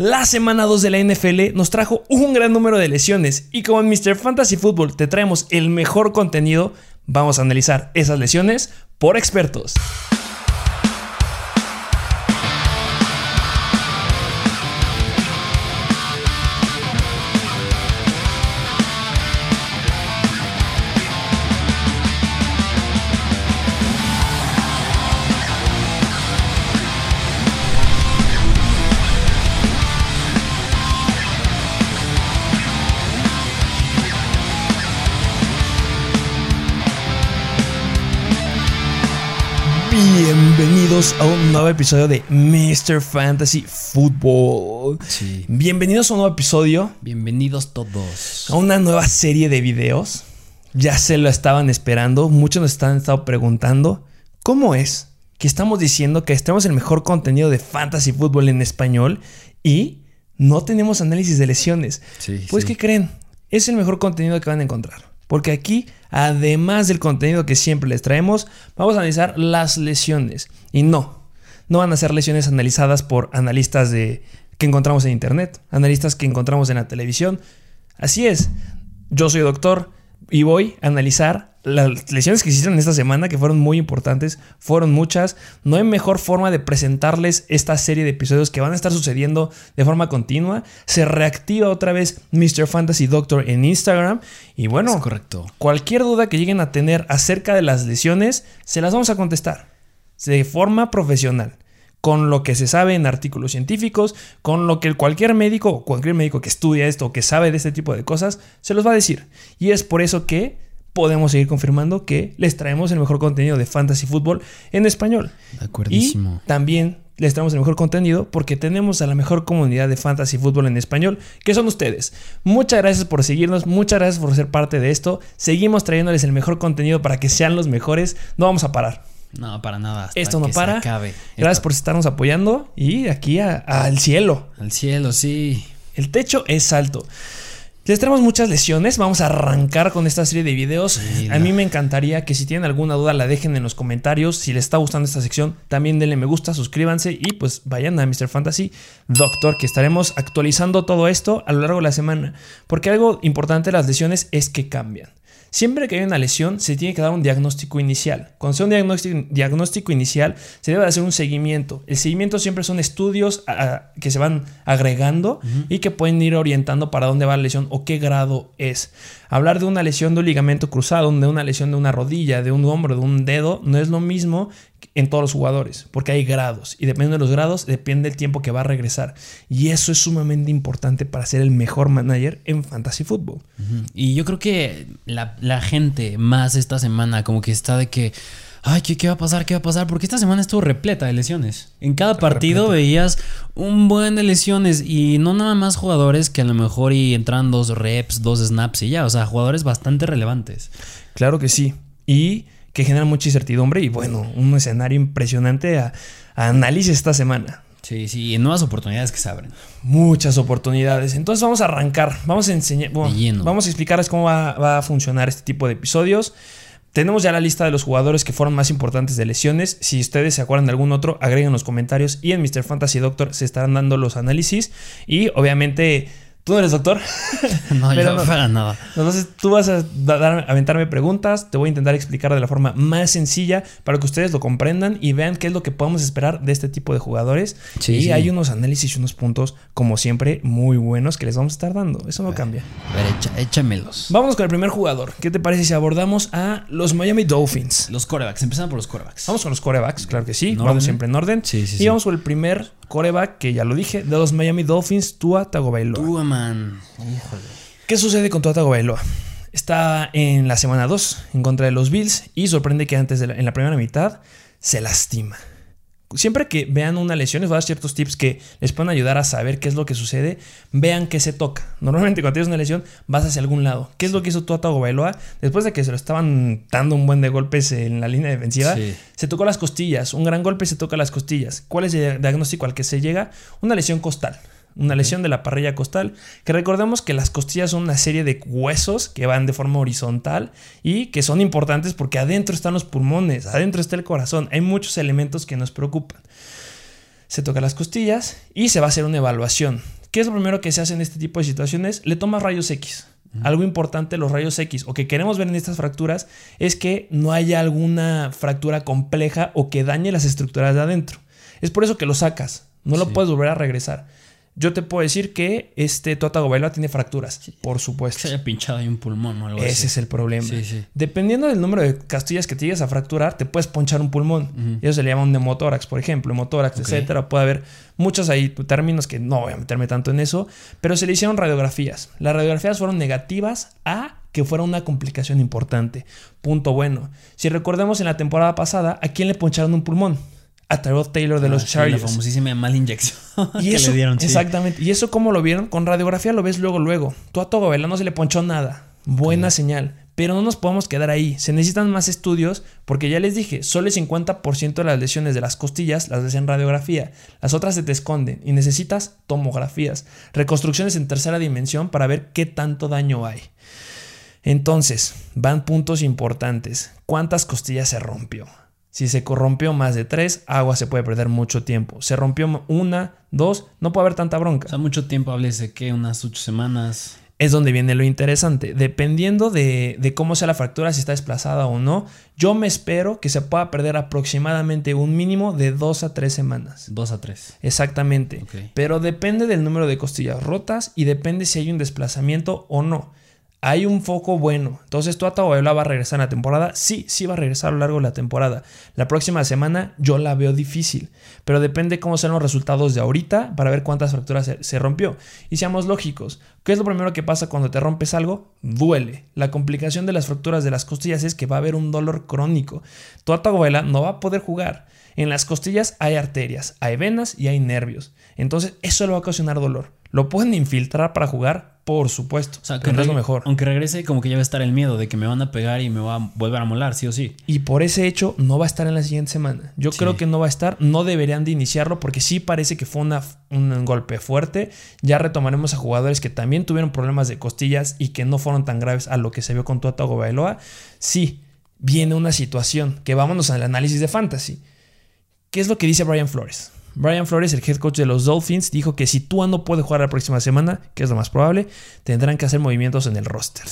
La semana 2 de la NFL nos trajo un gran número de lesiones y como en Mr. Fantasy Football te traemos el mejor contenido, vamos a analizar esas lesiones por expertos. Un nuevo episodio de Mr. Fantasy Football. Sí. Bienvenidos a un nuevo episodio, Bienvenidos todos. a una nueva serie de videos. Ya se lo estaban esperando, muchos nos están estado preguntando, ¿cómo es que estamos diciendo que tenemos el mejor contenido de Fantasy Football en español y no tenemos análisis de lesiones? Sí, Pues, sí. ¿qué creen? Es el mejor contenido que van a encontrar. Porque aquí, además del contenido que siempre les traemos, vamos a analizar las lesiones. Y no, no van a ser lesiones analizadas por analistas de, que encontramos en internet, analistas que encontramos en la televisión. Así es, yo soy doctor y voy a analizar las lesiones que hicieron esta semana, que fueron muy importantes, fueron muchas. No hay mejor forma de presentarles esta serie de episodios que van a estar sucediendo de forma continua. Se reactiva otra vez Mr. Fantasy Doctor en Instagram. Y bueno, correcto. cualquier duda que lleguen a tener acerca de las lesiones, se las vamos a contestar de forma profesional. Con lo que se sabe en artículos científicos, con lo que cualquier médico o cualquier médico que estudia esto o que sabe de este tipo de cosas, se los va a decir. Y es por eso que podemos seguir confirmando que les traemos el mejor contenido de fantasy fútbol en español. De acuerdísimo. Y también les traemos el mejor contenido porque tenemos a la mejor comunidad de fantasy fútbol en español, que son ustedes. Muchas gracias por seguirnos, muchas gracias por ser parte de esto. Seguimos trayéndoles el mejor contenido para que sean los mejores. No vamos a parar. No, para nada. hasta Esto no que se para. acabe. Gracias por estarnos apoyando y aquí al cielo. Al cielo, sí. El techo es alto. Les traemos muchas lesiones. Vamos a arrancar con esta serie de videos. Sí, a mí me encantaría que si tienen alguna duda la dejen en los comentarios. Si les está gustando esta sección, también denle me gusta, suscríbanse y pues vayan a Mr. Fantasy Doctor, que estaremos actualizando todo esto a lo largo de la semana. Porque algo importante de las lesiones es que cambian. Siempre que hay una lesión, se tiene que dar un diagnóstico inicial. Cuando sea un diagnóstico, diagnóstico inicial, se debe hacer un seguimiento. El seguimiento siempre son estudios a- a- que se van agregando y que pueden ir orientando para dónde va la lesión o qué grado es. Hablar de una lesión de un ligamento cruzado, de una lesión de una rodilla, de un hombro, de un dedo, no es lo mismo en todos los jugadores, porque hay grados y dependiendo de los grados depende el tiempo que va a regresar. Y eso es sumamente importante para ser el mejor manager en fantasy fútbol. Y yo creo que la, la gente más esta semana como que está de que... Ay, ¿qué, qué va a pasar? ¿Qué va a pasar? Porque esta semana estuvo repleta de lesiones. En cada partido veías un buen de lesiones y no nada más jugadores que a lo mejor y entran dos reps, dos snaps y ya. O sea, jugadores bastante relevantes. Claro que sí. Y que genera mucha incertidumbre y bueno, un escenario impresionante a, a análisis esta semana. Sí, sí, y nuevas oportunidades que se abren. Muchas oportunidades. Entonces vamos a arrancar. Vamos a enseñar. bueno, vamos a explicarles cómo va, va a funcionar este tipo de episodios. Tenemos ya la lista de los jugadores que fueron más importantes de lesiones. Si ustedes se acuerdan de algún otro, agreguen en los comentarios. Y en Mr. Fantasy Doctor se estarán dando los análisis. Y obviamente, tú no eres doctor. No, Pero yo no. para nada. Entonces tú vas a dar- aventarme preguntas, te voy a intentar explicar de la forma más sencilla para que ustedes lo comprendan y vean qué es lo que podemos esperar de este tipo de jugadores. Sí, y sí. hay unos análisis y unos puntos, como siempre, muy buenos que les vamos a estar dando. Eso no cambia. A ver, echa- échamelos. Vámonos con el primer jugador. ¿Qué te parece si abordamos a los Miami Dolphins? Los corebacks, empezando por los corebacks. Vamos con los corebacks, claro que sí. ¿En Vamos orden? siempre en orden. Sí, sí, y sí. vamos con el primer coreback, que ya lo dije, de los Miami Dolphins, Tua Tagovailoa. Tua, Híjole. ¿Qué sucede con Tua Tagovailoa? Está en la semana 2 en contra de los Bills y sorprende que antes de la, en la primera mitad se lastima. Siempre que vean una lesión, les voy a dar ciertos tips que les pueden ayudar a saber qué es lo que sucede. Vean qué se toca. Normalmente cuando tienes una lesión vas hacia algún lado. ¿Qué es lo que hizo Tua Tagovailoa? Después de que se lo estaban dando un buen de golpes en la línea defensiva, Sí. se tocó las costillas. Un gran golpe se toca las costillas. ¿Cuál es el diagnóstico al que se llega? Una lesión costal. Una lesión de la parrilla costal, que recordemos que las costillas son una serie de huesos que van de forma horizontal y que son importantes porque adentro están los pulmones, adentro está el corazón, hay muchos elementos que nos preocupan. se toca las costillas y se va a hacer una evaluación. ¿Qué es lo primero que se hace en este tipo de situaciones? Le tomas rayos X. Algo importante, los rayos X, o que queremos ver en estas fracturas, es que no haya alguna fractura compleja o que dañe las estructuras de adentro. Es por eso que lo sacas. No lo puedes volver a regresar. Yo te puedo decir que este Tuatago Bailoa tiene fracturas, por supuesto. Se haya pinchado ahí un pulmón o algo Ese así. es el problema. Sí, sí. Dependiendo del número de castillas que te llegues a fracturar, te puedes ponchar un pulmón. Y eso se le llama un por ejemplo, hemotórax, Ok. etcétera. Puede haber muchos ahí términos que no voy a meterme tanto en eso, pero se le hicieron radiografías. Las radiografías fueron negativas a que fuera una complicación importante. Punto bueno. Si recordemos en la temporada pasada, ¿a quién le poncharon un pulmón? A Tyrod Taylor de Ah, los Chargers. La famosísima mala inyección Y que eso, le dieron. sí. exactamente. Y eso, ¿cómo lo vieron? Con radiografía lo ves luego, luego. Tú a Togo no se le ponchó nada. Buena señal. Pero no nos podemos quedar ahí. Se necesitan más estudios porque ya les dije, solo el 50% de las lesiones de las costillas las ves en radiografía. Las otras se te esconden y necesitas tomografías, reconstrucciones en tercera dimensión para ver qué tanto daño hay. Entonces, van puntos importantes. ¿Cuántas costillas se rompió? Si se corrompió más de tres, agua se puede perder mucho tiempo. Se rompió una, dos, no puede haber tanta bronca. O sea, mucho tiempo hablé de que unas ocho semanas. Es donde viene lo interesante. Dependiendo de, de cómo sea la fractura, si está desplazada o no, yo me espero que se pueda perder aproximadamente un mínimo de dos a tres semanas. Dos a tres. Exactamente. Ok. Pero depende del número de costillas rotas y depende si hay un desplazamiento o no. Hay un foco bueno. Entonces, ¿tú Atahualpa va a regresar en la temporada? Sí, sí va a regresar a lo largo de la temporada. La próxima semana yo la veo difícil. Pero depende cómo sean los resultados de ahorita para ver cuántas fracturas se, rompió. Y seamos lógicos. ¿Qué es lo primero que pasa cuando te rompes algo? Duele. La complicación de las fracturas de las costillas es que va a haber un dolor crónico. Tu Atahualpa no va a poder jugar. En las costillas hay arterias, hay venas y hay nervios. Entonces, eso le va a ocasionar dolor. ¿Lo pueden infiltrar para jugar? Por supuesto. O sea, que no es lo mejor. Aunque regrese, como que ya va a estar el miedo de que me van a pegar y me va a volver a molar, sí o sí. Y por ese hecho no va a estar en la siguiente semana. Yo Sí. creo que no va a estar. No deberían de iniciarlo porque sí parece que fue una, un golpe fuerte. Ya retomaremos a jugadores que también tuvieron problemas de costillas y que no fueron tan graves a lo que se vio con Tua Tagovailoa. Sí, viene una situación que vámonos al análisis de fantasy. ¿Qué es lo que dice Brian Flores? Brian Flores, el head coach de los Dolphins, dijo que si Tua no puede jugar la próxima semana, que es lo más probable, tendrán que hacer movimientos en el roster.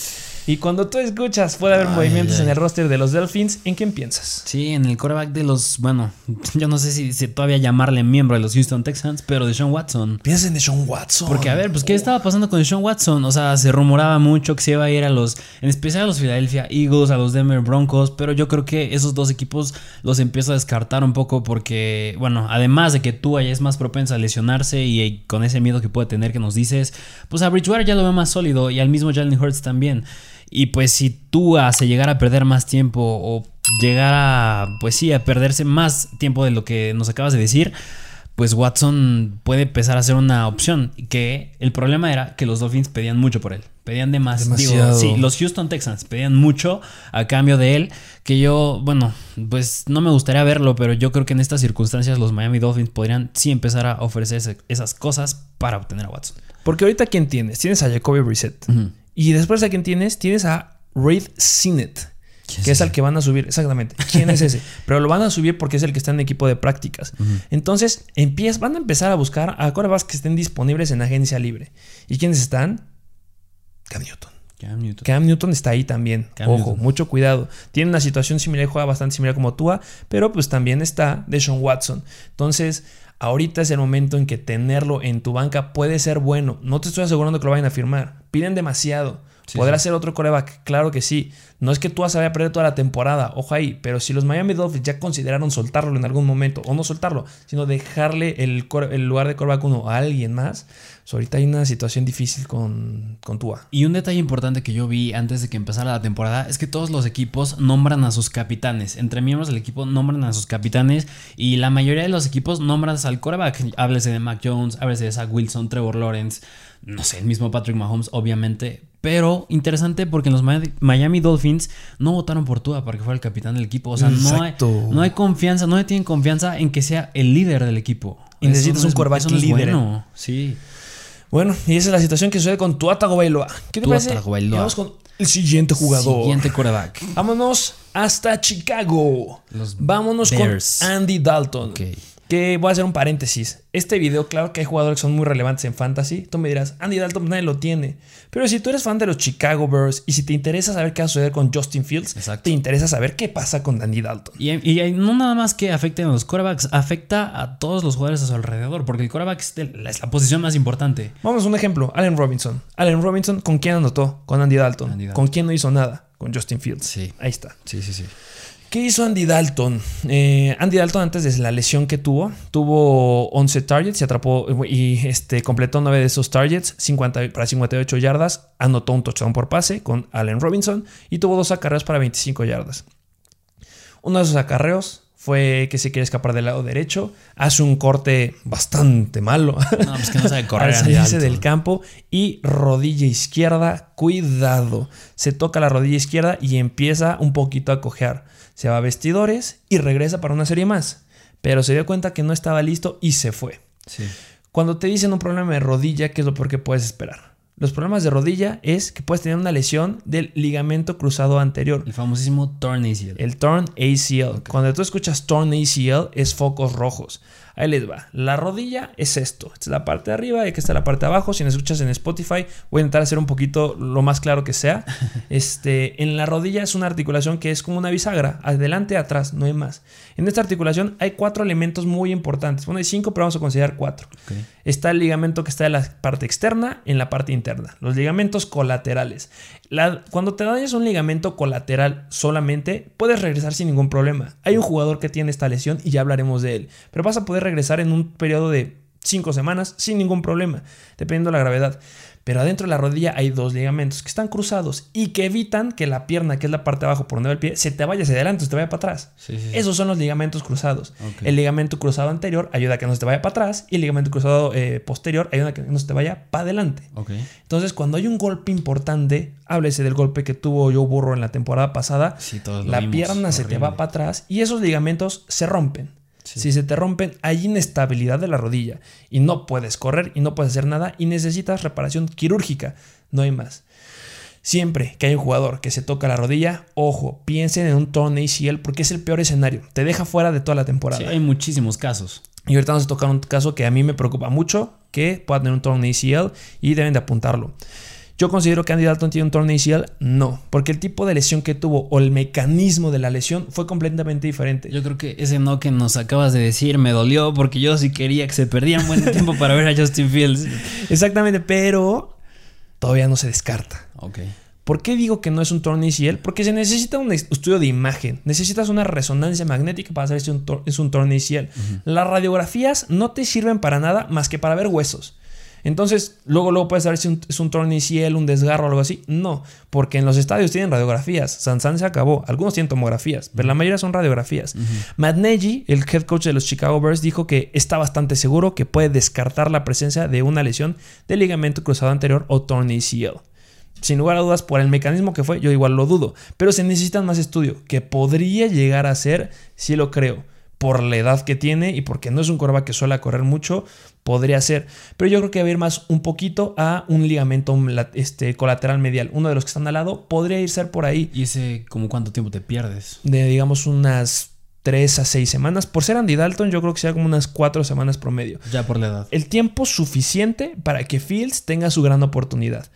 Y cuando tú escuchas puede haber Ay, movimientos ay, en el roster de los Dolphins, ¿en quién piensas? Sí, en el coreback de los, bueno, yo no sé si, si todavía llamarle miembro de los Houston Texans, pero de Sean Watson. Piensas en Deshaun Watson. Porque, a ver, pues, ¿qué estaba pasando con Sean Watson? O sea, se rumoraba mucho que se iba a ir a los, en especial a los Philadelphia Eagles, a los Denver Broncos, pero yo creo que esos dos equipos los empiezo a descartar un poco porque, bueno, además de que tú es más propensa a lesionarse y, con ese miedo que puede tener que nos dices, pues a Bridgewater ya lo veo más sólido y al mismo Jalen Hurts también. Y pues si Tua se llegara a perder más tiempo o llegara, pues sí, a perderse más tiempo de lo que nos acabas de decir, pues Watson puede empezar a ser una opción. Que el problema era que los Dolphins pedían mucho por él. Pedían de más. Digo, Demasiado. sí, los Houston Texans pedían mucho a cambio de él. Que yo, bueno, pues no me gustaría verlo, pero yo creo que en estas circunstancias los Miami Dolphins podrían sí empezar a ofrecerse esas cosas para obtener a Watson. Porque ahorita ¿quién tienes? Tienes a Jacoby Brissett. Y después a quién tienes? Tienes a Raid Sinet. ¿Quién es Que es al que van a subir, exactamente. ¿Quién es ese? Pero lo van a subir porque es el que está en equipo de prácticas. Entonces, empiez- van a empezar a buscar a quarterbacks que estén disponibles en agencia libre. ¿Y quiénes están? Cam Newton. Cam Newton. Cam Newton está ahí también. Cam Ojo, Newton. mucho cuidado. Tiene una situación similar juega bastante similar como Tua, pero pues también está Deshaun Watson. Entonces, ahorita es el momento en que tenerlo en tu banca puede ser bueno. No te estoy asegurando que lo vayan a firmar. Piden demasiado. Sí, ¿Podrá sí. ser otro coreback? Claro que sí. No es que se vaya a perder toda la temporada, ojo ahí, pero si los Miami Dolphins ya consideraron soltarlo en algún momento, o no soltarlo, sino dejarle el, el lugar de coreback uno a alguien más, ahorita hay una situación difícil con, con Tua. Y un detalle importante que yo vi antes de que empezara la temporada es que todos los equipos nombran a sus capitanes. Entre miembros del equipo nombran a sus capitanes y la mayoría de los equipos nombran al quarterback. Háblese de Mac Jones, háblese de Zach Wilson, Trevor Lawrence, no sé, el mismo Patrick Mahomes, obviamente. Pero interesante porque los Mi- Miami Dolphins no votaron por Tua para que fuera el capitán del equipo. O sea, no hay, no hay confianza, no tienen confianza en que sea el líder del equipo. Y necesitas no un no es líder. bueno. Sí. Bueno, y esa es la situación que sucede con Tua Tagovailoa. ¿Qué te parece? Vamos con el siguiente jugador. Siguiente quarterback. Vámonos hasta Chicago. Los Vámonos Bears. con Andy Dalton. Que voy a hacer un paréntesis. Este video, claro que hay jugadores que son muy relevantes en fantasy. Tú me dirás, Andy Dalton nadie lo tiene. Pero si tú eres fan de los Chicago Bears y si te interesa saber qué va a suceder con Justin Fields, Exacto. te interesa saber qué pasa con Andy Dalton. Y, y no nada más que afecten a los quarterbacks, afecta a todos los jugadores a su alrededor, porque el quarterback es, de- es la posición más importante. Vamos a un ejemplo. Allen Robinson. Allen Robinson, ¿con quién anotó? Con Andy Dalton. Andy Dalton. ¿Con quién no hizo nada? Con Justin Fields. Sí. Ahí está. Sí, sí, sí. ¿Qué hizo Andy Dalton? Eh, Andy Dalton antes de la lesión que tuvo, tuvo 11 targets y atrapó y este, completó 9 de esos targets 50 para 58 yardas, anotó un touchdown por pase con Allen Robinson y tuvo dos acarreos para 25 yardas. Uno de esos acarreos fue que se quiere escapar del lado derecho, hace un corte bastante malo No, pues que no sabe correr. al salirse del campo y rodilla izquierda, cuidado. Se toca la rodilla izquierda y empieza un poquito a cojear. Se va a vestidores y regresa para una serie más. Pero se dio cuenta que no estaba listo y se fue. Sí. Cuando te dicen un problema de rodilla, ¿qué es lo peor que puedes esperar? Los problemas de rodilla es que puedes tener una lesión del ligamento cruzado anterior. El famosísimo torn ACL. El torn ACL. Cuando tú escuchas torn ACL es focos rojos. Ahí les va. La rodilla es esto. Esta es la parte de arriba y aquí está la parte de abajo. Si me escuchas en Spotify, voy a intentar hacer un poquito lo más claro que sea. Este, en la rodilla es una articulación que es como una bisagra. Adelante, atrás, no hay más. En esta articulación hay cuatro elementos muy importantes. Bueno, hay cinco, pero vamos a considerar cuatro. Está el ligamento que está en la parte externa, en la parte interna. Los ligamentos colaterales. La- cuando te dañas un ligamento colateral solamente, puedes regresar sin ningún problema. Hay un jugador que tiene esta lesión y ya hablaremos de él. Pero vas a poder regresar en un periodo de 5 semanas sin ningún problema, dependiendo de la gravedad. Pero adentro de la rodilla hay dos ligamentos que están cruzados y que evitan que la pierna, que es la parte de abajo por donde va el pie, se te vaya hacia adelante o se te vaya para atrás. Sí, sí, sí. Esos son los ligamentos cruzados. El ligamento cruzado anterior ayuda a que no se te vaya para atrás y el ligamento cruzado eh, posterior ayuda a que no se te vaya para adelante. Entonces, cuando hay un golpe importante, háblese del golpe que tuvo Joe Burrow en la temporada pasada, Sí, la vimos. pierna se te va para atrás y esos ligamentos se rompen. Sí. Si se te rompen, hay inestabilidad de la rodilla y no puedes correr y no puedes hacer nada y necesitas reparación quirúrgica. No hay más. Siempre que hay un jugador que se toca la rodilla, ojo, piensen en un torn ACL porque es el peor escenario. Te deja fuera de toda la temporada. Sí, hay muchísimos casos. Y ahorita vamos a tocar un caso que a mí me preocupa mucho, que pueda tener un torn ACL y deben de apuntarlo. Yo considero que Andy Dalton tiene un torn ACL, no, porque el tipo de lesión que tuvo o el mecanismo de la lesión fue completamente diferente. Yo creo que ese no que nos acabas de decir me dolió porque yo sí quería que se perdieran buen tiempo para ver a Justin Fields. Exactamente, pero todavía no se descarta. Ok. ¿Por qué digo que no es un torn ACL? Porque se necesita un estudio de imagen, necesitas una resonancia magnética para saber si es un torn ACL. Las radiografías no te sirven para nada más que para ver huesos. Entonces, luego, luego puedes saber si un- es un torn ACL, un desgarro o algo así. No, porque en los estadios tienen radiografías. Sansan se acabó. Algunos tienen tomografías, pero la mayoría son radiografías. Matt Nagy, el head coach de los Chicago Bears, dijo que está bastante seguro que puede descartar la presencia de una lesión del ligamento cruzado anterior o torn ACL. Sin lugar a dudas, por el mecanismo que fue, yo igual lo dudo. Pero se necesitan más estudio, que podría llegar a ser, sí lo creo, por la edad que tiene y porque no es un corva que suele correr mucho, podría ser. Pero yo creo que va a ir más un poquito a un ligamento este, colateral medial. Uno de los que están al lado podría ir ser por ahí ¿Y ese como cuánto tiempo te pierdes? de, digamos, unas 3 a 6 semanas. Por ser Andy Dalton, yo creo que sea como unas 4 semanas promedio. Ya por la edad. El tiempo suficiente para que Fields tenga su gran oportunidad.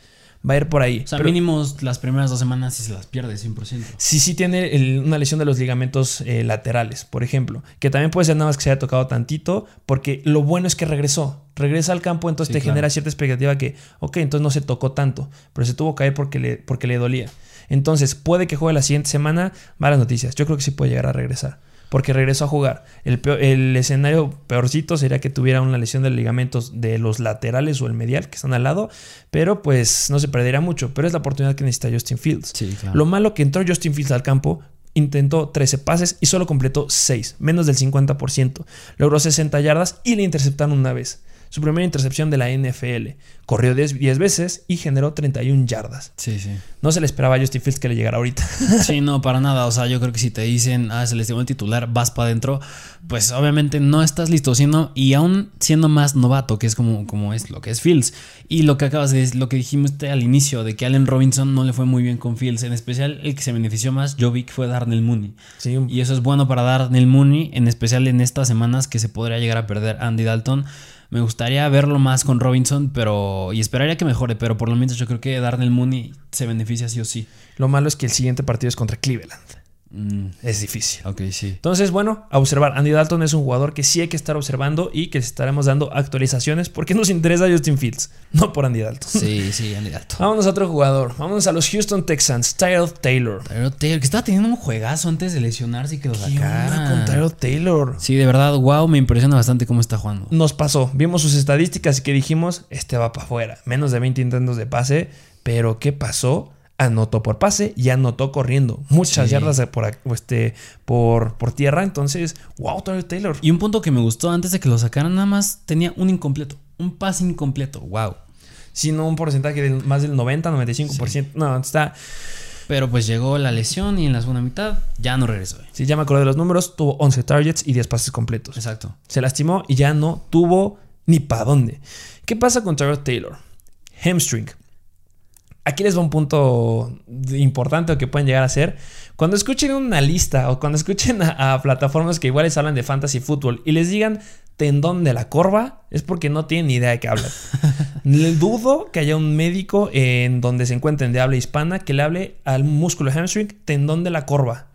Va a ir por ahí. O sea, Pero- mínimo las primeras dos semanas sí se las pierdes 100%. si sí tiene el- una lesión de los ligamentos eh, laterales, por ejemplo, que también puede ser nada más que se haya tocado tantito, porque lo bueno es que regresó, regresa al campo, entonces Sí, te claro. genera cierta expectativa que, ok, entonces no se tocó tanto, pero se tuvo que caer porque le, porque le dolía. Entonces, puede que juegue la siguiente semana, malas noticias, yo creo que sí puede llegar a regresar. Porque regresó a jugar. El, peor- el escenario peorcito sería que tuviera una lesión de ligamentos de los laterales o el medial que están al lado. Pero pues no se perdería mucho. Pero es la oportunidad que necesita Justin Fields. Sí, claro. Lo malo que entró Justin Fields al campo, intentó 13 pases y solo completó 6, menos del 50%. Logró 60 yardas y le interceptaron una vez. Su primera intercepción de la NFL. Corrió 10 10 veces y generó 31 yardas. Sí, sí. No se le esperaba a Justin Fields que le llegara ahorita. Sí, no, para nada. O sea, yo creo que si te dicen, ah, se lastimó el titular, vas para adentro, pues obviamente no estás listo. Siendo, y aún siendo más novato, que es como, como es lo que es Fields. Y lo que acabas de decir, lo que dijimos al inicio, de que Allen Robinson no le fue muy bien con Fields. En especial, el que se benefició más, yo vi que fue Darnell Mooney. Sí, Y eso es bueno para Darnell Mooney, en especial en estas semanas que se podría llegar a perder Andy Dalton. Me gustaría verlo más con Robinson, pero. Y esperaría que mejore, pero por lo menos yo creo que Darnell Mooney se beneficia sí o sí. lo malo es que el siguiente partido es contra Cleveland. Mm, Es difícil. ok, sí. Entonces, bueno, a observar. Andy Dalton es un jugador que sí hay que estar observando y que estaremos dando actualizaciones porque nos interesa Justin Fields, no por Andy Dalton. Sí, sí, Andy Dalton. Vámonos a otro jugador. Vámonos a los Houston Texans. Tyrell Taylor. Tyrod Taylor, que estaba teniendo un juegazo antes de lesionarse y que lo ¿Qué onda sacara. con Tyrell Taylor? Sí, de verdad, wow, me impresiona bastante cómo está jugando. Nos pasó. Vimos sus estadísticas y que dijimos, este va para afuera. Menos de 20 intentos de pase. Pero ¿qué pasó? Anotó por pase y anotó corriendo. Muchas Sí. yardas por, este, por, por tierra. Entonces, wow, Taylor. Y un punto que me gustó antes de que lo sacaran, nada más tenía un incompleto. Un pase incompleto, wow. Sino un porcentaje de más del 90, 95%. No, está... Pero pues llegó la lesión y en la segunda mitad ya no regresó. Si ya me acordé de los números, tuvo 11 targets y 10 pases completos. Exacto. Se lastimó y ya no tuvo ni para dónde. ¿Qué pasa con Tyrod Taylor? Hamstring. Aquí les va un punto importante que pueden llegar a ser. Cuando escuchen una lista o cuando escuchen a, a plataformas que igual les hablan de fantasy fútbol y les digan tendón de la corva, es porque no tienen ni idea de qué hablan. Le dudo que haya un médico en donde se encuentren de habla hispana que le hable al músculo hamstring tendón de la corva.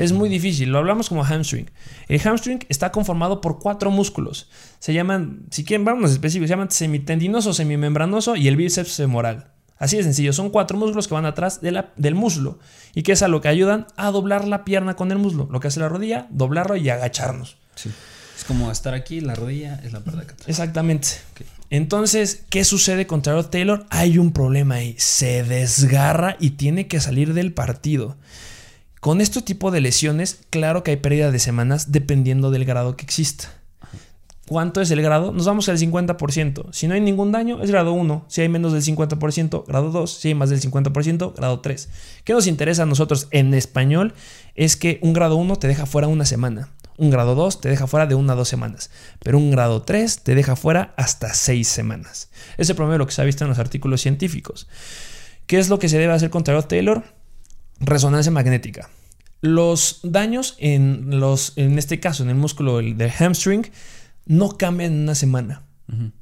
Es muy difícil, lo hablamos como hamstring. El hamstring está conformado por cuatro músculos. Se llaman, si quieren, vamos específicos, se llaman semitendinoso, semimembranoso y el bíceps femoral. Así de sencillo, son cuatro músculos que van atrás de la- del muslo y que es a lo que ayudan a doblar la pierna con el muslo. Lo que hace la rodilla, doblarlo y agacharnos. Sí. Es como estar aquí, la rodilla es la parte de acá atrás. Exactamente. Entonces, ¿qué sucede con Tyrod Taylor? Hay un problema ahí. Se desgarra y tiene que salir del partido. Con este tipo de lesiones, claro que hay pérdida de semanas dependiendo del grado que exista. ¿Cuánto es el grado? Nos vamos al 50%. Si no hay ningún daño, es grado 1. Si hay menos del 50%, grado 2. Si hay más del 50%, grado 3. ¿Qué nos interesa a nosotros en español? Es que un grado 1 te deja fuera una semana. Un grado 2 te deja fuera de una a dos semanas. Pero un grado 3 te deja fuera hasta 6 semanas. Es el promedio de lo que se ha visto en los artículos científicos. ¿Qué es lo que se debe hacer con Tyrod Taylor? Resonancia magnética. Los daños en, los, en este caso, en el músculo del hamstring, no cambian en una semana.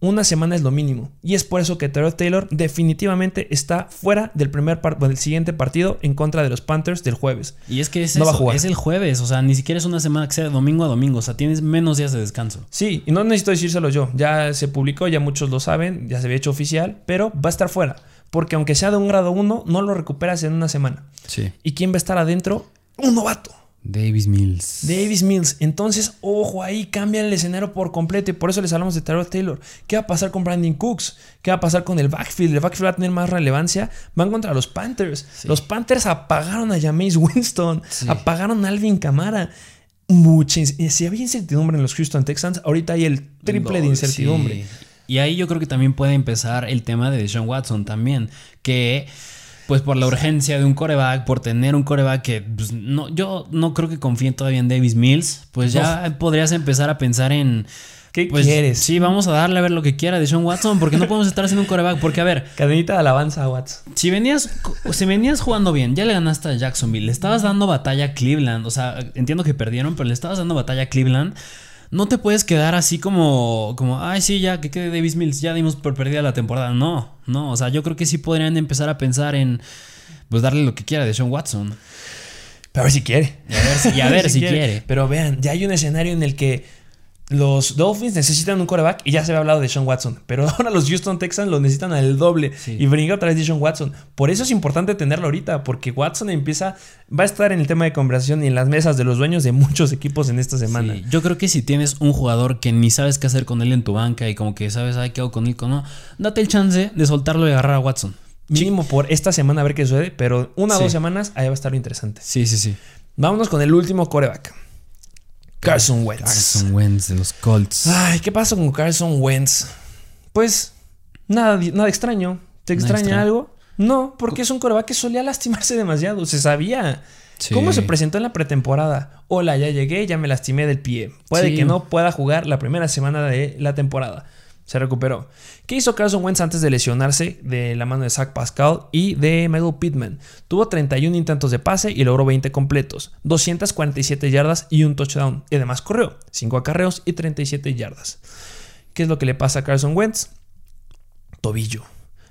Una semana es lo mínimo. Y es por eso que Tyrod Taylor definitivamente está fuera del, primer del siguiente partido en contra de los Panthers del jueves. Y es que es, No va a eso, jugar. es el jueves, o sea, ni siquiera es una semana que sea de domingo a domingo, o sea, tienes menos días de descanso. Sí, y no necesito decírselo yo. Ya se publicó, ya muchos lo saben, ya se había hecho oficial, pero va a estar fuera. Porque aunque sea de un grado 1, no lo recuperas en una semana. Sí. ¿Y quién va a estar adentro? Un novato. Davis Mills. Davis Mills. Entonces, ojo ahí, cambia el escenario por completo y por eso les hablamos de Tyrod Taylor. ¿Qué va a pasar con Brandon Cooks? ¿Qué va a pasar con el backfield? El backfield va a tener más relevancia. Van contra los Panthers. Los Panthers apagaron a Jameis Winston, Sí. apagaron a Alvin Kamara. Mucha, si había incertidumbre en los Houston Texans, ahorita hay el triple de incertidumbre. sí. Y ahí yo creo que también puede empezar el tema de Deshaun Watson también, que pues por la urgencia de un coreback, por tener un coreback que pues, no, yo no creo que confíen todavía en Davis Mills, pues ya podrías empezar a pensar en... ¿Qué Pues quieres? sí, vamos a darle a ver lo que quiera de Sean Watson, porque no podemos estar haciendo un coreback. Porque, a ver, Cadenita de alabanza a Watts. si venías, si venías jugando bien, ya le ganaste a Jacksonville, le estabas dando batalla a Cleveland, o sea, entiendo que perdieron, pero le estabas dando batalla a Cleveland. No te puedes quedar así como, como, ay, sí, ya que quede Davis Mills, ya dimos por perdida la temporada. No, no, o sea, yo creo que sí podrían empezar a pensar en, pues, darle lo que quiera de Sean Watson. A ver si quiere. Y a ver si, y a ver si quiere. Pero vean, ya hay un escenario en el que los Dolphins necesitan un coreback y ya se había hablado de Sean Watson. Pero ahora los Houston Texans lo necesitan al doble. Sí. Y brinca otra vez de Sean Watson. Por eso es importante tenerlo ahorita, porque Watson empieza, va a estar en el tema de conversación y en las mesas de los dueños de muchos equipos en esta semana. Sí, yo creo que si tienes un jugador que ni sabes qué hacer con él en tu banca y como que sabes, ay, qué hago con él, con no, date el chance de soltarlo y agarrar a Watson. Mínimo por esta semana a ver qué sucede, pero una o Sí. dos semanas ahí va a estar lo interesante. Sí, sí, sí. Vámonos con el último coreback. Carson Wentz. Carson Wentz de los Colts. Ay, ¿qué pasa con Carson Wentz? Pues nada, nada extraño. ¿Te extraña extraño. algo? No, porque es un coreback que solía lastimarse demasiado. Se sabía. Sí. ¿Cómo se presentó en la pretemporada? Hola, ya llegué, ya me lastimé del pie. Puede Sí. que no pueda jugar la primera semana de la temporada. Se recuperó. ¿Qué hizo Carson Wentz antes de lesionarse de la mano de Zach Pascal y de Michael Pittman? Tuvo 31 intentos de pase y logró 20 completos, 247 yardas y un touchdown. Y además corrió 5 acarreos y 37 yardas. ¿Qué es lo que le pasa a Carson Wentz? Tobillo.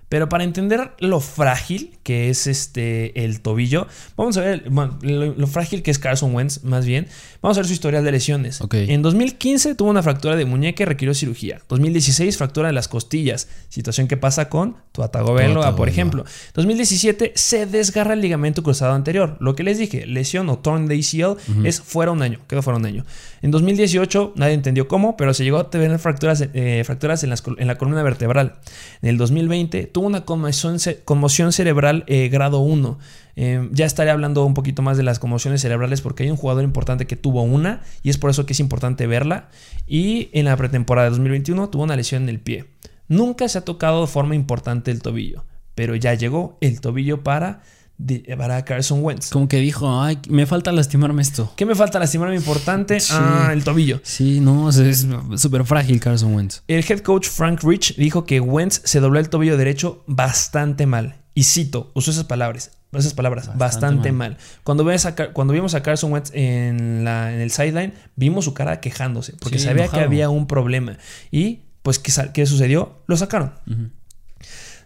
Pero para entender lo frágil que es este el tobillo, vamos a ver bueno, lo, lo frágil que es Carson Wentz, más bien. Vamos a ver su historial de lesiones. En 2015 tuvo una fractura de muñeca y requirió cirugía. 2016 fractura de las costillas, situación que pasa con Tua Tagovailoa, Tua por ejemplo. 2017 se desgarra el ligamento cruzado anterior. Lo que les dije, lesión o torn de ACL es fuera un año, quedó fuera un año. En 2018 nadie entendió cómo, pero se llegó a tener fracturas, eh, fracturas en, las en la columna vertebral. En el 2020 tuvo una conmoción, conmoción cerebral eh, grado 1. Eh, ya estaré hablando un poquito más de las conmociones cerebrales porque hay un jugador importante que tuvo una y es por eso que es importante verla. Y en la pretemporada de 2021 tuvo una lesión en el pie. Nunca se ha tocado de forma importante el tobillo, pero ya llegó el tobillo para, de- para Carson Wentz. Como que dijo, ay, me falta lastimarme esto. ¿Qué me falta lastimarme importante? Sí. Ah, el tobillo. Sí, no, es- súper frágil Carson Wentz. El head coach Frank Rich dijo que Wentz se dobló el tobillo derecho bastante mal. Y cito, usó esas palabras, esas palabras, bastante, Bastante mal. Cuando, ves a cuando vimos a Carson Wentz en, la, en el sideline, vimos su cara quejándose, porque Sí, sabía que había un problema. Y, pues, ¿qué, qué sucedió? Lo sacaron.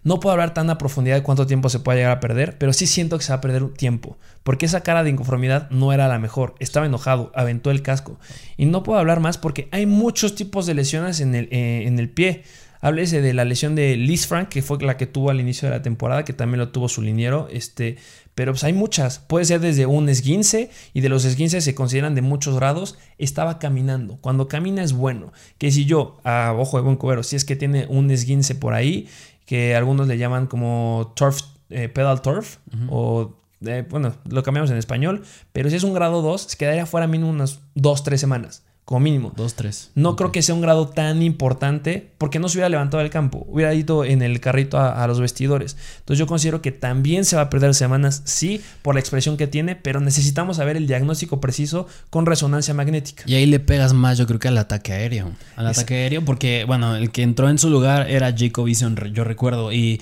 No puedo hablar tan a profundidad de cuánto tiempo se puede llegar a perder, pero sí siento que se va a perder un tiempo, porque esa cara de inconformidad no era la mejor. Estaba enojado, aventó el casco. Y no puedo hablar más porque hay muchos tipos de lesiones en el, eh, en el pie. Háblese de la lesión de Liz Frank, que fue la que tuvo al inicio de la temporada, que también lo tuvo su liniero. Este, pero pues hay muchas. Puede ser desde un esguince, y de los esguinces se consideran de muchos grados. Estaba caminando. Cuando camina es bueno. Que si yo, a ojo de buen cubero, si es que tiene un esguince por ahí, que algunos le llaman como turf, eh, pedal turf, o eh, bueno, lo cambiamos en español, pero si es un grado 2, se quedaría fuera mínimo unas 2-3 semanas, como mínimo. Dos, tres. No creo que sea un grado tan importante porque no se hubiera levantado del campo, hubiera ido en el carrito a, a los vestidores. Entonces yo considero que también se va a perder semanas, sí, por la expresión que tiene, pero necesitamos saber el diagnóstico preciso con resonancia magnética. Y ahí le pegas más, yo creo que al ataque aéreo. Al Es- ataque aéreo, porque, bueno, el que entró en su lugar era Jacob Eason, yo recuerdo. Y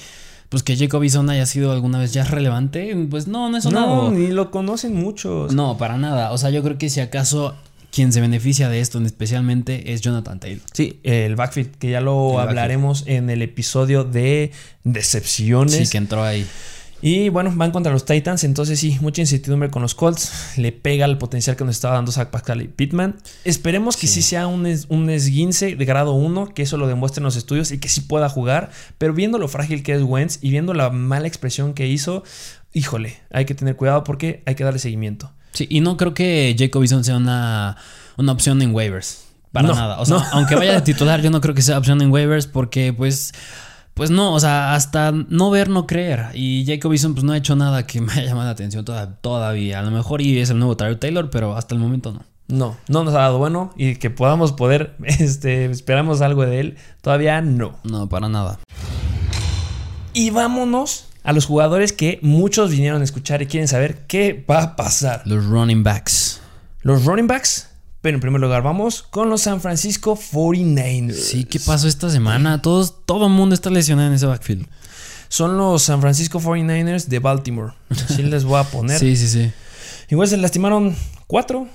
pues que Jacob Eason haya sido alguna vez ya relevante, pues no, no es No, sonado. ni lo conocen muchos. No, para nada. O sea, yo creo que si acaso quien se beneficia de esto especialmente es Jonathan Taylor. Sí, el backfield, que ya lo El backfield. hablaremos en el episodio de decepciones. Sí, que entró ahí. Y bueno, van contra los Titans, entonces sí, mucha incertidumbre con los Colts. Le pega el potencial que nos estaba dando Zach Pascal y Pittman. Esperemos que sí, Sí. sea un, es- un esguince de grado 1, que eso lo demuestren los estudios y que sí pueda jugar. Pero viendo lo frágil que es Wentz y viendo la mala expresión que hizo, híjole, hay que tener cuidado porque hay que darle seguimiento. Sí, y no creo que Jacob Eason sea una, una opción en waivers. Para No, nada. O sea, no. aunque vaya de titular, yo no creo que sea opción en waivers porque, pues. Pues no, o sea, hasta no ver, no creer. Y Jacob Eason, pues no ha hecho nada que me haya llamado la atención toda- todavía. A lo mejor y es el nuevo Tyler Taylor, pero hasta el momento no. No, no nos ha dado bueno y que podamos poder, este, esperamos algo de él. Todavía no. No, para nada. Y vámonos a los jugadores que muchos vinieron a escuchar y quieren saber qué va a pasar. Los running backs. Los running backs. Pero en primer lugar vamos con los San Francisco 49ers. Sí, ¿qué pasó esta semana? Todos, todo el mundo está lesionado en ese backfield. Son los San Francisco 49ers de Baltimore. Así les voy a poner. Sí, sí, sí. Igual se lastimaron cuatro,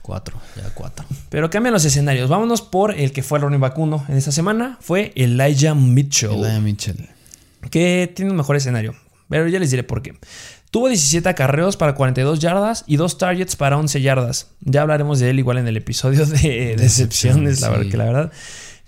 Cuatro, ya cuatro. pero cambian los escenarios. Vámonos por el que fue el running back 1 en esta semana. Fue Elijah Mitchell. Elijah Mitchell. Que tiene un mejor escenario. Pero ya les diré por qué. Tuvo 17 acarreos para 42 yardas y 2 targets para 11 yardas. Ya hablaremos de él igual en el episodio de decepciones, la sí. verdad que la verdad.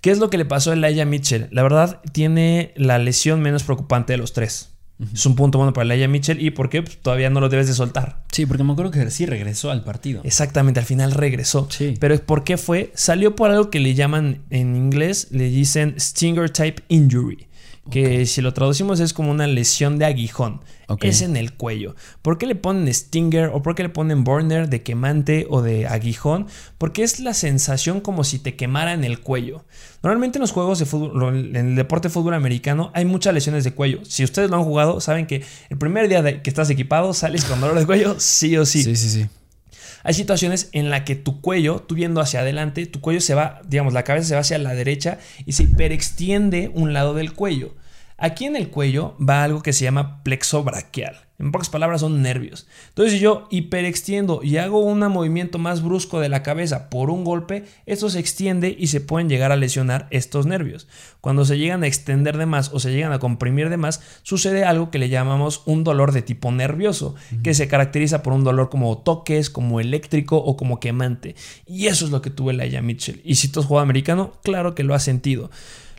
¿Qué es lo que le pasó a Elijah Mitchell? La verdad, tiene la lesión menos preocupante de los tres. Es un punto bueno para Elijah Mitchell. ¿Y por qué? Pues todavía no lo debes de soltar. Sí, porque me acuerdo que sí regresó al partido. Exactamente, al final regresó. Sí. Pero ¿por qué fue? Salió por algo que le llaman en inglés, le dicen Stinger Type Injury. Que si lo traducimos es como una lesión de aguijón. Es en el cuello. ¿Por qué le ponen stinger o por qué le ponen burner de quemante o de aguijón? Porque es la sensación como si te quemara en el cuello. Normalmente en los juegos de fútbol, en el deporte de fútbol americano, hay muchas lesiones de cuello. Si ustedes lo han jugado, saben que el primer día de que estás equipado, sales con dolor de cuello, sí o sí. Sí, sí, sí. Hay situaciones en las que tu cuello, tú viendo hacia adelante, tu cuello se va, digamos, la cabeza se va hacia la derecha y se hiperextiende un lado del cuello. Aquí en el cuello va algo que se llama plexo braquial. En pocas palabras son nervios. Entonces si yo hiperextiendo y hago un movimiento más brusco de la cabeza por un golpe, esto se extiende y se pueden llegar a lesionar estos nervios. Cuando se llegan a extender de más o se llegan a comprimir de más, sucede algo que le llamamos un dolor de tipo nervioso, que se caracteriza por un dolor como toques, como eléctrico o como quemante. Y eso es lo que tuvo Laia Mitchell. Y si tú has jugado americano, claro que lo has sentido.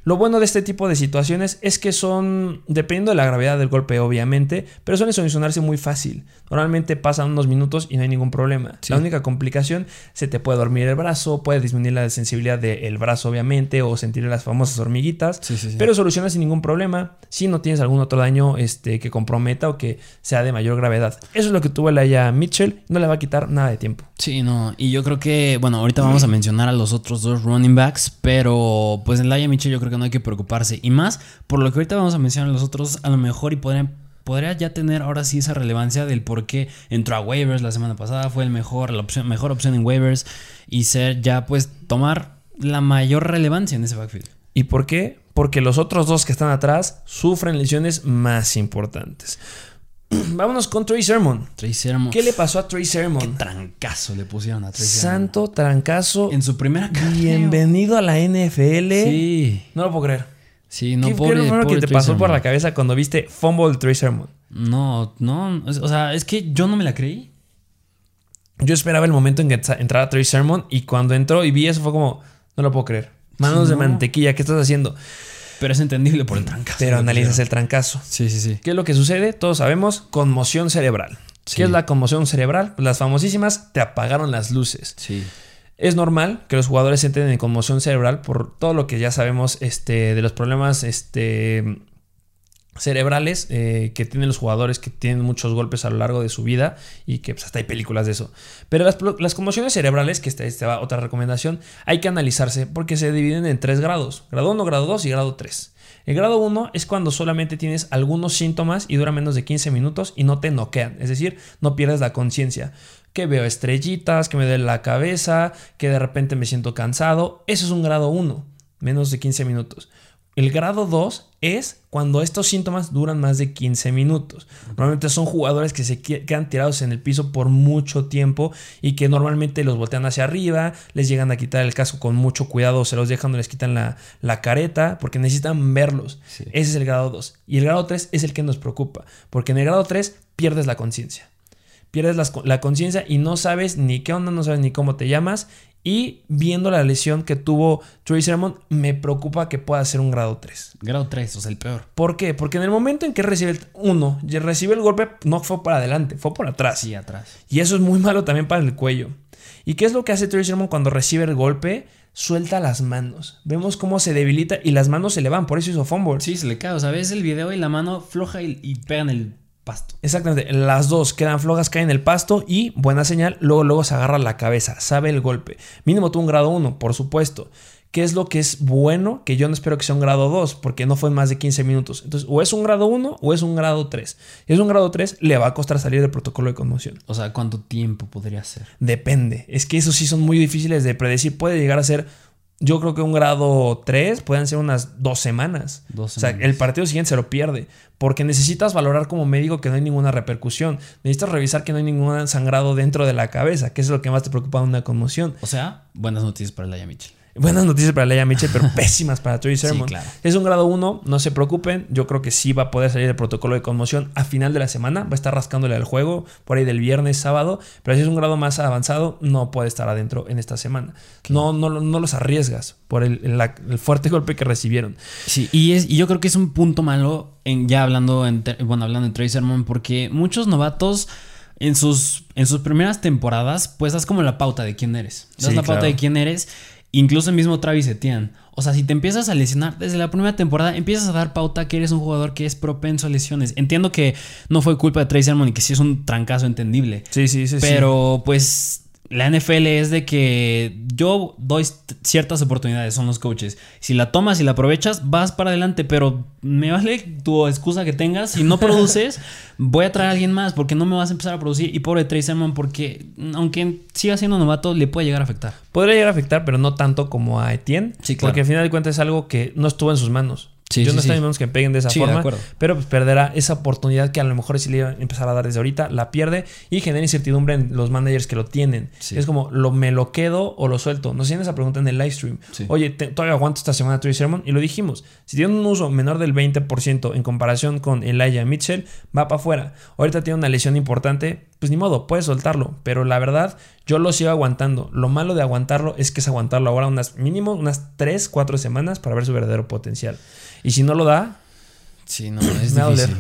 Lo bueno de este tipo de situaciones es que son, dependiendo de la gravedad del golpe, obviamente, pero suelen solucionarse muy fácil. Normalmente pasan unos minutos y no hay ningún problema. Sí. La única complicación, se te puede dormir el brazo, puede disminuir la sensibilidad del brazo, obviamente, o sentir las famosas hormiguitas, Sí, sí, sí. pero soluciona sin ningún problema si no tienes algún otro daño este, que comprometa o que sea de mayor gravedad. Eso es lo que tuvo Laia Mitchell, no le va a quitar nada de tiempo. Sí, no. Y yo creo que, bueno, ahorita vamos a mencionar a los otros dos running backs, pero pues en Laia Mitchell yo creo que no hay que preocuparse. Y más, por lo que ahorita vamos a mencionar los otros, a lo mejor y podrían podría ya tener ahora sí esa relevancia del por qué entró a waivers la semana pasada, fue el mejor, la opción, mejor opción en waivers y ser ya pues tomar la mayor relevancia en ese backfield. ¿Y por qué? Porque los otros dos que están atrás sufren lesiones más importantes. Vámonos con Trey Sermon. Trey Sermon. ¿Qué le pasó a Trey Qué Sermon? trancazo le pusieron a Trey Sermon. Santo trancazo. En su primera carrera. Bienvenido a la NFL. Sí. No lo puedo creer. Sí, no ¿Qué pobre, fue lo primero que te Trey pasó por la cabeza cuando viste fumble Trey Sermon? No, no, o sea, es que yo no me la creí. Yo esperaba el momento en que entra- entrara Trey Sermon y cuando entró y vi eso fue como, no lo puedo creer. Manos Sí, de mantequilla, ¿qué estás haciendo? Pero es entendible por el trancazo. Pero analizas el trancazo. Sí, sí, sí. ¿Qué es lo que sucede? Todos sabemos, conmoción cerebral. Sí. ¿Qué es la conmoción cerebral? Pues las famosísimas te apagaron las luces. Sí. Es normal que los jugadores entren en conmoción cerebral por todo lo que ya sabemos este, de los problemas este, cerebrales eh, que tienen los jugadores que tienen muchos golpes a lo largo de su vida y que pues, hasta hay películas de eso. Pero las, conmociones cerebrales, que esta esta va otra recomendación, hay que analizarse porque se dividen en tres grados. Grado 1, grado 2 y grado 3. El grado 1 es cuando solamente tienes algunos síntomas y dura menos de 15 minutos y no te noquean, es decir, no pierdes la conciencia. Que veo estrellitas, que me duele la cabeza, que de repente me siento cansado. Eso es un grado 1, menos de 15 minutos. El grado 2 es cuando estos síntomas duran más de 15 minutos. Normalmente son jugadores que se que- quedan tirados en el piso por mucho tiempo y que normalmente los voltean hacia arriba, les llegan a quitar el casco con mucho cuidado, se los dejan o les quitan la, la careta porque necesitan verlos. Sí. Ese es el grado 2. Y el grado 3 es el que nos preocupa, porque en el grado 3 pierdes la conciencia. Pierdes las- la conciencia y no sabes ni qué onda, no sabes ni cómo te llamas. Y viendo la lesión que tuvo Trey Sermon, me preocupa que pueda ser un grado 3. Grado 3, o sea, el peor. ¿Por qué? Porque en el momento en que recibe el uno, y recibe el golpe, no fue para adelante, fue por atrás. Sí, atrás. Y eso es muy malo también para el cuello. ¿Y qué es lo que hace Trey Sermon cuando recibe el golpe? Suelta las manos. Vemos cómo se debilita y las manos se le van, por eso hizo fumble. Sí, se le cae. O sea, ves el video y la mano floja y, y el pasto. Exactamente, las dos quedan flojas, caen en el pasto y, buena señal, luego, luego se agarra la cabeza, sabe el golpe. Mínimo tuvo un grado 1, por supuesto. ¿Qué es lo que es bueno? Que yo no espero que sea un grado 2, porque no fue más de 15 minutos. Entonces, o es un grado 1 o es un grado 3. Si es un grado 3, le va a costar salir del protocolo de conmoción. O sea, ¿cuánto tiempo podría ser? Depende. Es que esos sí son muy difíciles de predecir. Puede llegar a ser, yo creo que un grado 3 pueden ser unas dos semanas. Dos O sea, semanas. el partido siguiente se lo pierde. Porque necesitas valorar como médico que no hay ninguna repercusión. Necesitas revisar que no hay ningún sangrado dentro de la cabeza, que es lo que más te preocupa en una conmoción. O sea, buenas noticias para Laia Mitchell. Buenas noticias para Leia Mitchell, pero pésimas para Trey Sermon. claro. Es un grado 1, no se preocupen. Yo creo que sí va a poder salir del protocolo de conmoción a final de la semana. Va a estar rascándole al juego por ahí del viernes, sábado. Pero si es un grado más avanzado, no puede estar adentro en esta semana. No, no, no los arriesgas por el, la- el fuerte golpe que recibieron. Sí, y, es, y yo creo que es un punto malo, en, ya hablando, en, bueno, hablando de Trey Sermon, porque muchos novatos en sus, en sus primeras temporadas, pues das como la pauta de quién eres. Das Sí, la pauta claro. de quién eres. Incluso el mismo Travis Etienne. O sea, si te empiezas a lesionar desde la primera temporada, empiezas a dar pauta que eres un jugador que es propenso a lesiones. Entiendo que no fue culpa de Travis Sermon y que sí es un trancazo entendible. Sí, sí, sí. Pero pues la NFL es de que yo doy ciertas oportunidades, son los coaches. Si la tomas y la aprovechas, vas para adelante, pero me vale tu excusa que tengas. Si no produces, voy a traer a alguien más porque no me vas a empezar a producir. Y pobre Trey Sermon, porque aunque siga siendo novato, le puede llegar a afectar. Podría llegar a afectar, pero no tanto como a Etienne. Sí, claro. Porque al final de cuentas es algo que no estuvo en sus manos. Sí, Yo sí, no estoy sí. en manos que peguen de esa de forma. pero pues perderá esa oportunidad que a lo mejor si le iba a empezar a dar desde ahorita, la pierde y genera incertidumbre en los managers que lo tienen. Es como, ¿lo, ¿me lo quedo o lo suelto? Nos hacían esa pregunta en el live stream. Oye, te- todavía aguanto esta semana Trey Sermon y lo dijimos. Si tiene un uso menor del 20% en comparación con Elijah Mitchell, va para afuera. Ahorita tiene una lesión importante, pues ni modo, puedes soltarlo. Pero la verdad, yo lo sigo aguantando. Lo malo de aguantarlo es que es aguantarlo ahora unas mínimo unas 3, 4 semanas para ver su verdadero potencial. Y si no lo da, Sí, no, es Me va difícil.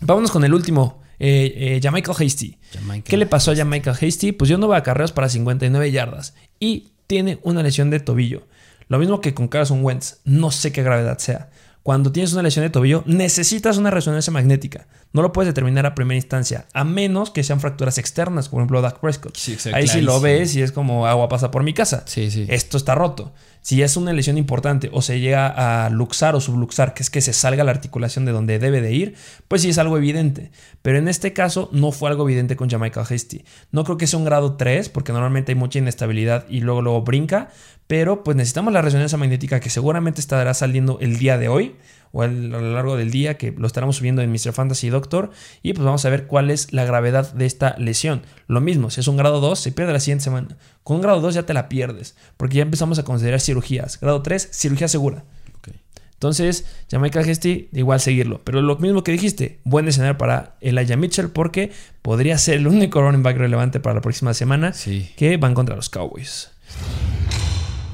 vámonos con el último. Eh, eh, Jamichael Hasty. Jamaica. ¿Qué le pasó a Jamichael Hasty? Pues yo no voy a carreras para 59 yardas y tiene una lesión de tobillo. Lo mismo que con Carson Wentz. No sé qué gravedad sea. Cuando tienes una lesión de tobillo, necesitas una resonancia magnética. No lo puedes determinar a primera instancia, a menos que sean fracturas externas, por ejemplo, Dak Prescott. Sí, exacto, Ahí sí lo ves y es como agua pasa por mi casa. Sí, sí. Esto está roto. Si es una lesión importante o se llega a luxar o subluxar, que es que se salga la articulación de donde debe de ir, pues sí es algo evidente. Pero en este caso no fue algo evidente con Jamaica Hasty. No creo que sea un grado 3, porque normalmente hay mucha inestabilidad y luego luego brinca, pero pues necesitamos la resonancia magnética que seguramente estará saliendo el día de hoy o a lo largo del día que lo estaremos subiendo en Mr. Fantasy Doctor y pues vamos a ver cuál es la gravedad de esta lesión. Lo mismo, si es un grado 2 se pierde la siguiente semana. Con un grado 2 ya te la pierdes porque ya empezamos a considerar cirugías. Grado 3, cirugía segura. Ok. Entonces, Jamaica Hasty, igual seguirlo. Pero lo mismo que dijiste, buen escenario para Elijah Mitchell porque podría ser el único running back relevante para la próxima semana Sí. que van contra los Cowboys.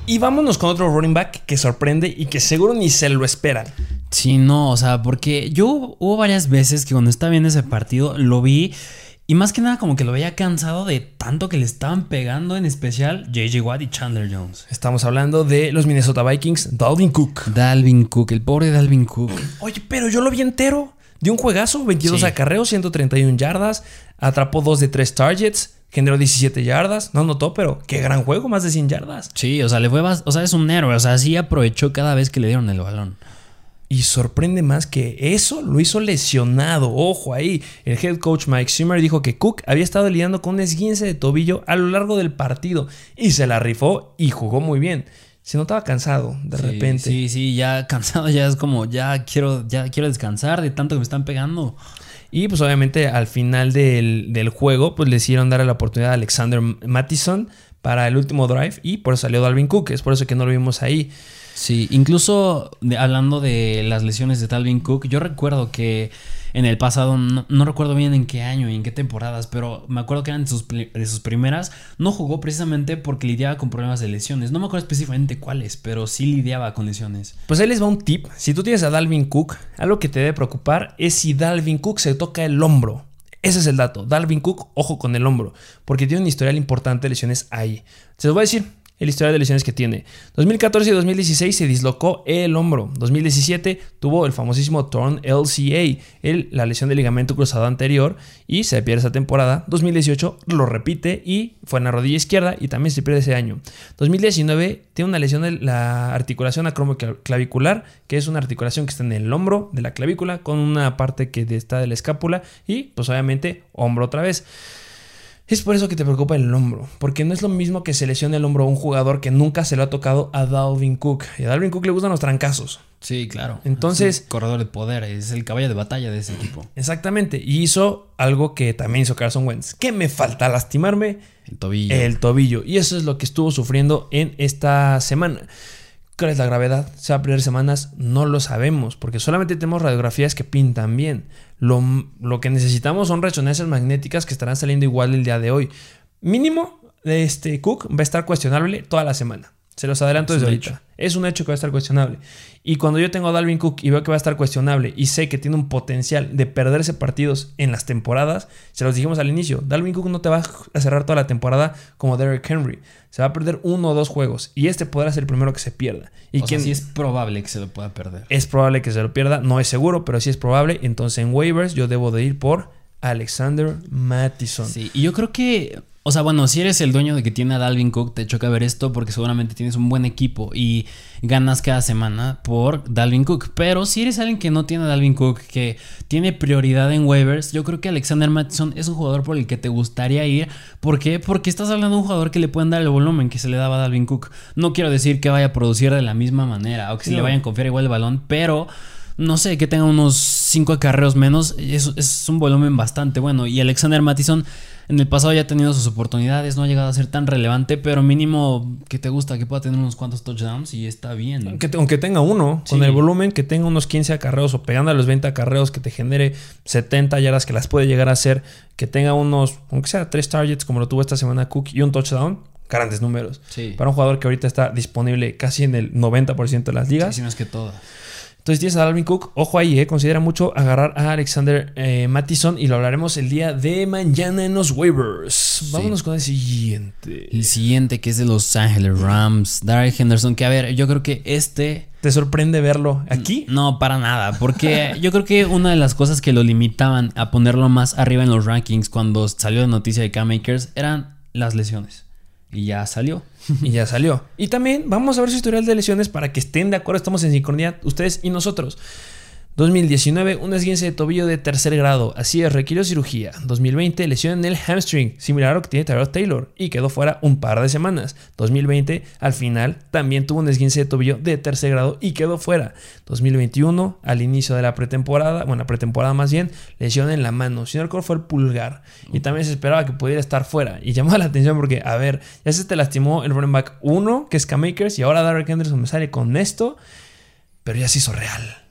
Y vámonos con otro running back que sorprende y que seguro ni se lo esperan. Sí, no, o sea, porque yo hubo varias veces que cuando estaba viendo ese partido lo vi y más que nada como que lo veía cansado de tanto que le estaban pegando, en especial JJ Watt y Chandler Jones. Estamos hablando de los Minnesota Vikings, Dalvin Cook. Dalvin Cook, el pobre Dalvin Cook. Oye, pero yo lo vi entero. De un juegazo, 22 Sí. acarreos, 131 yardas, atrapó 2 de 3 targets, generó 17 yardas. No anotó, pero qué gran juego, más de 100 yardas. Sí, o sea, le fue, o sea, es un héroe, o sea, sí aprovechó cada vez que le dieron el balón. Y sorprende más que eso lo hizo lesionado. Ojo ahí. El head coach Mike Zimmer dijo que Cook había estado lidiando con un esguince de tobillo a lo largo del partido. Y se la rifó y jugó muy bien. Se notaba cansado de Sí, repente. Sí, sí, ya cansado, ya es como, ya quiero, ya quiero descansar de tanto que me están pegando. Y pues obviamente al final del, del juego pues le hicieron dar la oportunidad a Alexander Mattison para el último drive y por eso salió Dalvin Cook. Es por eso que no lo vimos ahí. Sí, incluso de- hablando de las lesiones de Dalvin Cook, yo recuerdo que en el pasado, no, no recuerdo bien en qué año y en qué temporadas, pero me acuerdo que eran de sus, de sus primeras, no jugó precisamente porque lidiaba con problemas de lesiones. No me acuerdo específicamente cuáles, pero sí lidiaba con lesiones. Pues ahí les va un tip. Si tú tienes a Dalvin Cook, algo que te debe preocupar es si Dalvin Cook se toca el hombro. Ese es el dato. Dalvin Cook, ojo con el hombro, porque tiene un historial importante de lesiones ahí. Se los voy a decir. El historial de lesiones que tiene. 2014 y 2016 se dislocó el hombro. 2017 tuvo el famosísimo torn LCA, la lesión del ligamento cruzado anterior, y se pierde esa temporada. 2018 lo repite y fue en la rodilla izquierda y también se pierde ese año. 2019 tiene una lesión de la articulación acromoclavicular, que es una articulación que está en el hombro de la clavícula con una parte que está de la escápula y pues obviamente hombro otra vez. Es por eso que te preocupa el hombro, porque no es lo mismo que se lesione el hombro a un jugador que nunca se lo ha tocado a Dalvin Cook. Y a Dalvin Cook le gustan los trancazos. Sí, claro. Entonces- corredor de poder, es el caballo de batalla de ese equipo. Exactamente. Y hizo algo que también hizo Carson Wentz. ¿Qué me falta? Lastimarme El tobillo. el tobillo. Y eso es lo que estuvo sufriendo en esta semana. ¿Cuál es la gravedad? ¿Se va a perder semanas? No lo sabemos, porque solamente tenemos radiografías que pintan bien. Lo, lo que necesitamos son resonancias magnéticas que estarán saliendo igual el día de hoy. Mínimo, este Cook va a estar cuestionable toda la semana. Se los adelanto Es desde un ahorita. hecho. Es un hecho que va a estar cuestionable. Y cuando yo tengo a Dalvin Cook y veo que va a estar cuestionable y sé que tiene un potencial de perderse partidos en las temporadas, se los dijimos al inicio, Dalvin Cook no te va a cerrar toda la temporada como Derrick Henry. Se va a perder uno o dos juegos y este podrá ser el primero que se pierda. Y o quien sea, sí es probable que se lo pueda perder. es probable que se lo pierda, no es seguro, pero sí es probable. Entonces en waivers yo debo de ir por Alexander Mattison. Sí, y yo creo que, o sea, bueno, si eres el dueño de que tiene a Dalvin Cook, te choca ver esto porque seguramente tienes un buen equipo y ganas cada semana por Dalvin Cook. Pero si eres alguien que no tiene a Dalvin Cook, que tiene prioridad en waivers, yo creo que Alexander Mattison es un jugador por el que te gustaría ir. ¿Por qué? Porque estás hablando de un jugador que le pueden dar el volumen que se le daba a Dalvin Cook. No quiero decir que vaya a producir de la misma manera o que se No. le vayan a confiar igual el balón, pero no sé, que tenga unos 5 acarreos menos, es, es un volumen bastante bueno. Y Alexander Mattison en el pasado ya ha tenido sus oportunidades, no ha llegado a ser tan relevante, pero mínimo que te gusta que pueda tener unos cuantos touchdowns y está bien. Aunque, aunque tenga uno, con Sí. el volumen que tenga unos 15 acarreos o pegando a los 20 acarreos que te genere 70 yardas que las puede llegar a hacer, que tenga unos, aunque sea 3 targets como lo tuvo esta semana Cook y un touchdown, grandes números. Sí. Para un jugador que ahorita está disponible casi en el 90% de las Sí, ligas. si no es que todo. Entonces tienes a Dalvin Cook, ojo ahí, eh, considera mucho agarrar a Alexander eh, Mattison y lo hablaremos el día de mañana en los waivers. Vámonos con el siguiente. El siguiente que es de Los Ángeles Rams, Darrell Henderson, que a ver, yo creo que este ¿Te sorprende verlo aquí? No, para nada, porque yo creo que una de las cosas que lo limitaban a ponerlo más arriba en los rankings cuando salió la noticia de K-Makers eran las lesiones. Y ya salió. Y ya salió. Y también vamos a ver su historial de lesiones para que estén de acuerdo. Estamos en sincronía, ustedes y nosotros. 2019, un esguince de tobillo de tercer grado. Así es, requirió cirugía. 2020, lesión en el hamstring, similar a lo que tiene Tyrod Taylor, y quedó fuera un par de semanas. 2020, al final, también tuvo un esguince de tobillo de tercer grado y quedó fuera. 2021, al inicio de la pretemporada, bueno, la pretemporada más bien, lesión en la mano. Si no recuerdo, fue el pulgar. Y también se esperaba que pudiera estar fuera. Y llamó la atención porque, a ver, ya se te lastimó el running back 1, que es K-Makers, y ahora Derrick Henderson me sale con esto, pero ya se hizo real.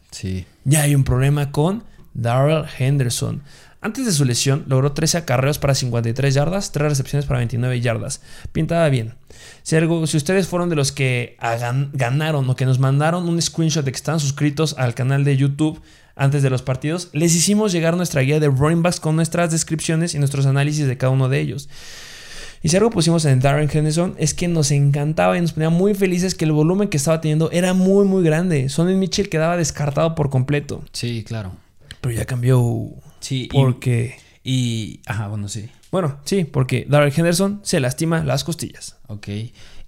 Ya hay un problema con Darrell Henderson. Antes de su lesión, logró 13 acarreos para 53 yardas, 3 recepciones para 29 yardas. Pintaba bien. Si, algo- si ustedes fueron de los que ganaron o que nos mandaron un screenshot de que están suscritos al canal de YouTube antes de los partidos, les hicimos llegar nuestra guía de running backs con nuestras descripciones y nuestros análisis de cada uno de ellos. Y si algo pusimos en Darren Henderson es que nos encantaba y nos ponía muy felices que el volumen que estaba teniendo era muy muy grande. Sonny Mitchell quedaba descartado por completo. Sí, claro. Pero ya cambió. Sí. y- Porque. Y, Ajá, bueno, sí. Bueno, sí, porque Darrell Henderson se lastima las costillas. Ok.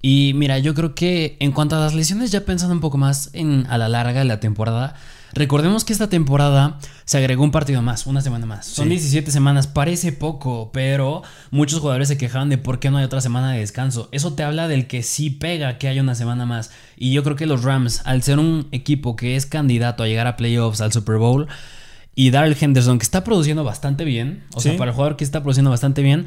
Y mira, yo creo que en cuanto a las lesiones, ya pensando un poco más en a la larga de la temporada, recordemos que esta temporada se agregó un partido más, una semana más. Son Sí. 17 semanas, parece poco, pero muchos jugadores se quejaban de por qué no hay otra semana de descanso. Eso te habla del que sí pega que haya una semana más. Y yo creo que los Rams, al ser un equipo que es candidato a llegar a playoffs, al Super Bowl, y Darrell Henderson, que está produciendo bastante bien, o Sí. sea, para el jugador que está produciendo bastante bien,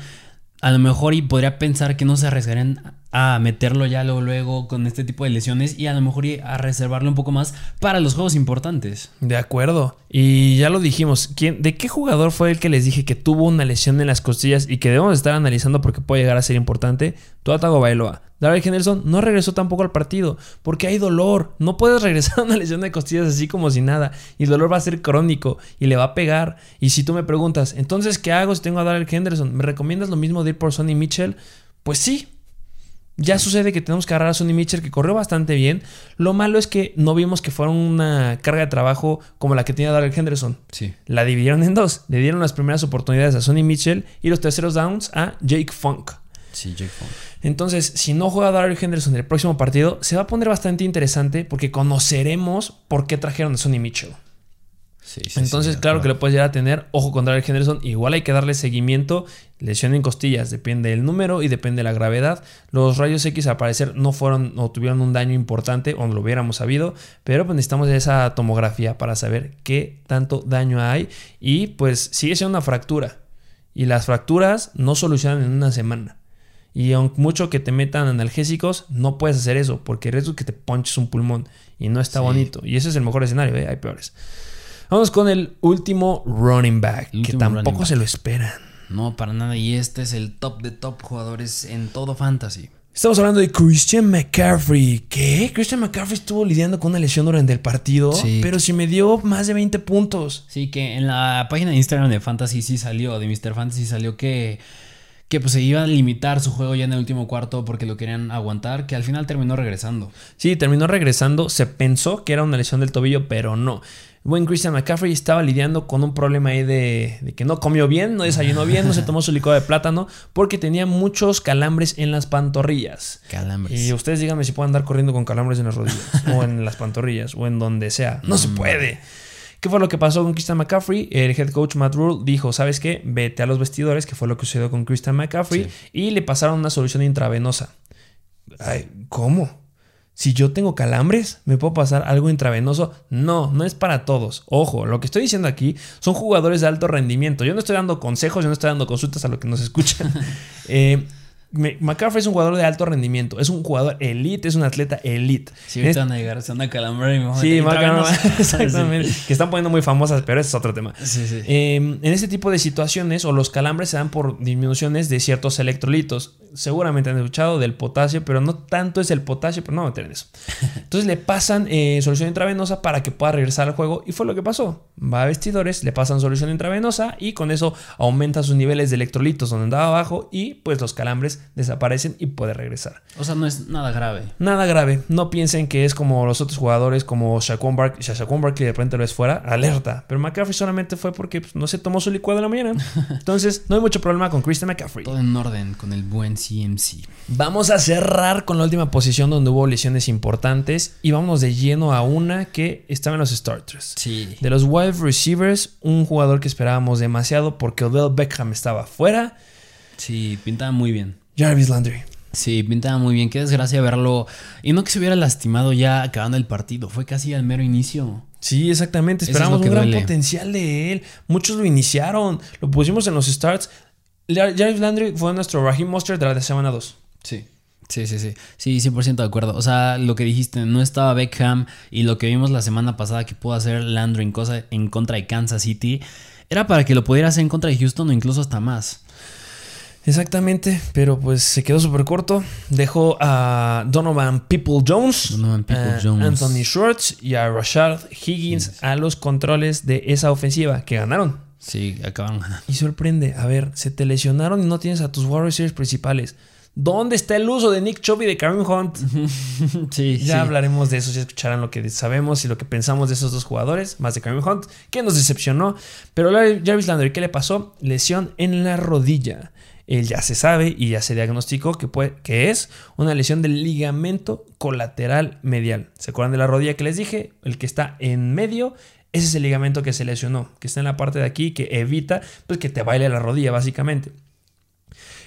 a lo mejor y podría pensar que no se arriesgarían a meterlo ya luego, con este tipo de lesiones y a lo mejor a reservarlo un poco más para los juegos importantes. De acuerdo. Y ya lo dijimos. ¿quién, ¿De qué jugador fue el que les dije que tuvo una lesión en las costillas y que debemos estar analizando porque puede llegar a ser importante? Tua Tagovailoa. Darrell Henderson no regresó tampoco al partido porque hay dolor. No puedes regresar a una lesión de costillas así como si nada. Y el dolor va a ser crónico y le va a pegar. Y si tú me preguntas, entonces, ¿qué hago si tengo a Darrell Henderson? ¿Me recomiendas lo mismo de ir por Sonny Mitchell? Pues sí, ya sucede que tenemos que agarrar a Sonny Mitchell, que corrió bastante bien. Lo malo es que no vimos que fuera una carga de trabajo como la que tenía Darrell Henderson. Sí. La dividieron en dos. Le dieron las primeras oportunidades a Sonny Mitchell y los terceros downs a Jake Funk. Sí, Jake Funk. Entonces, si no juega Darrell Henderson en el próximo partido, se va a poner bastante interesante porque conoceremos por qué trajeron a Sonny Mitchell. Sí, sí, Entonces, sí, claro que lo puedes llegar a tener. Ojo con Darrell Henderson. Igual hay que darle seguimiento. Lesión en costillas. Depende del número y depende de la gravedad. Los rayos X al parecer no fueron o tuvieron un daño importante o no lo hubiéramos sabido. Pero pues necesitamos esa tomografía para saber qué tanto daño hay. Y pues sigue siendo una fractura. Y las fracturas no solucionan en una semana. Y aunque mucho que te metan analgésicos, no puedes hacer eso. Porque el riesgo es que te ponches un pulmón. Y no está bonito. Y ese es el mejor escenario. ¿eh? Hay peores. Vamos con el último running back, que tampoco se lo esperan. No, para nada. Y este es el top de top jugadores en todo fantasy. Estamos hablando de Christian McCaffrey. ¿Qué? Christian McCaffrey estuvo lidiando con una lesión durante el partido, Sí. pero si me dio más de 20 puntos. Sí, que en la página de Instagram de Fantasy sí salió, de Mr. Fantasy salió que, que pues se iba a limitar su juego ya en el último cuarto porque lo querían aguantar, que al final terminó regresando. Sí, terminó regresando. Se pensó que era una lesión del tobillo, pero no. Buen Christian McCaffrey estaba lidiando con un problema ahí de, de que no comió bien, no desayunó bien, no se tomó su licuado de plátano, porque tenía muchos calambres en las pantorrillas. Calambres. Y ustedes díganme si pueden andar corriendo con calambres en las rodillas, o en las pantorrillas, o en donde sea. No se puede. ¿Qué fue lo que pasó con Christian McCaffrey? El head coach Matt Rule dijo, ¿sabes qué? Vete a los vestidores, que fue lo que sucedió con Christian McCaffrey, Sí. y le pasaron una solución intravenosa. Ay, ¿cómo? Si yo tengo calambres, ¿me puedo pasar algo intravenoso? No, no es para todos. Ojo, lo que estoy diciendo aquí son jugadores de alto rendimiento. Yo no estoy dando consejos, yo no estoy dando consultas a lo que nos escuchan. Eh, McCaffrey es un jugador de alto rendimiento, es un jugador elite, es un atleta elite. Sí, ahorita van a llegar, se van a calambrar y me Sí, intravenosa. exactamente. Que están poniendo muy famosas, pero ese es otro tema. Sí, sí. Eh, en este tipo de situaciones, o los calambres se dan por disminuciones de ciertos electrolitos. Seguramente han escuchado del potasio, pero no tanto es el potasio, pero no me en eso. Entonces le pasan eh, solución intravenosa para que pueda regresar al juego, y fue lo que pasó. Va a vestidores, le pasan solución intravenosa, y con eso aumenta sus niveles de electrolitos donde andaba abajo, y pues los calambres desaparecen y puede regresar. O sea, no es nada grave. Nada grave, no piensen que es como los otros jugadores como Shaquon Barkley, Shaquon Barkley de repente lo es fuera, alerta. Pero McCaffrey solamente fue porque pues, no se tomó su licuado en la mañana. Entonces, no hay mucho problema con Christian McCaffrey. Todo en orden con el buen CMC. Vamos a cerrar con la última posición donde hubo lesiones importantes y vámonos de lleno a una que estaba en los starters. Sí. De los wide receivers, un jugador que esperábamos demasiado porque Odell Beckham estaba fuera, Sí, pintaba muy bien. Jarvis Landry. Sí, pintaba muy bien. Qué desgracia verlo. Y no que se hubiera lastimado ya acabando el partido. Fue casi al mero inicio. Sí, exactamente. Es Esperamos que un gran duele. potencial de él. Muchos lo iniciaron. Lo pusimos en los starts. Jar- Jarvis Landry fue nuestro Raheem Monster de la semana 2. Sí. Sí, sí, sí. Sí, 100% de acuerdo. O sea, lo que dijiste, no estaba Beckham y lo que vimos la semana pasada que pudo hacer Landry en, cosa, en contra de Kansas City era para que lo pudiera hacer en contra de Houston o incluso hasta más. Exactamente, pero pues se quedó súper corto. Dejó a Donovan People Jones, Donovan People a Jones. Anthony Schwartz y a Rashard Higgins a los controles de esa ofensiva que ganaron. Sí, acabaron ganando. Y sorprende, a ver, se te lesionaron y no tienes a tus receivers principales. ¿Dónde está el uso de Nick Chubb y de Kareem Hunt? Sí, Ya sí. hablaremos de eso, ya escucharán lo que sabemos y lo que pensamos de esos dos jugadores, más de Kareem Hunt, que nos decepcionó. Pero Jarvis Landry, ¿qué le pasó? Lesión en la rodilla. Él ya se sabe y ya se diagnosticó que, puede, que es una lesión del ligamento colateral medial. ¿Se acuerdan de la rodilla que les dije? El que está en medio, ese es el ligamento que se lesionó, que está en la parte de aquí, que evita pues, que te baile la rodilla, básicamente.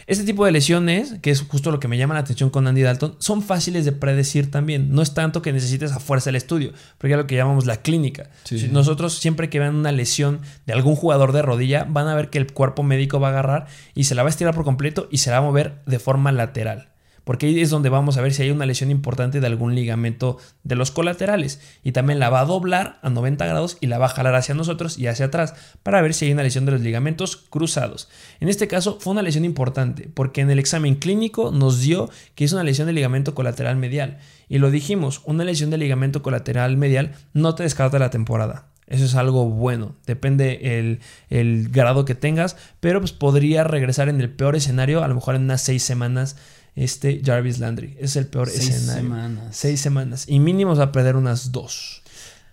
Este tipo de lesiones, que es justo lo que me llama la atención con Andy Dalton, son fáciles de predecir también. No es tanto que necesites a fuerza el estudio, porque es lo que llamamos la clínica. Sí. Nosotros siempre que vean una lesión de algún jugador de rodilla, van a ver que el cuerpo médico va a agarrar y se la va a estirar por completo y se la va a mover de forma lateral. Porque ahí es donde vamos a ver si hay una lesión importante de algún ligamento de los colaterales. Y también la va a doblar a 90 grados y la va a jalar hacia nosotros y hacia atrás para ver si hay una lesión de los ligamentos cruzados. En este caso fue una lesión importante porque en el examen clínico nos dio que es una lesión del ligamento colateral medial. Y lo dijimos, una lesión del ligamento colateral medial no te descarta la temporada. Eso es algo bueno. Depende el, grado que tengas. Pero pues podría regresar en el peor escenario. A lo mejor en unas seis semanas. Este Jarvis Landry. Es el peor Seis escenario. semanas. Seis semanas. Y mínimo va a perder unas dos.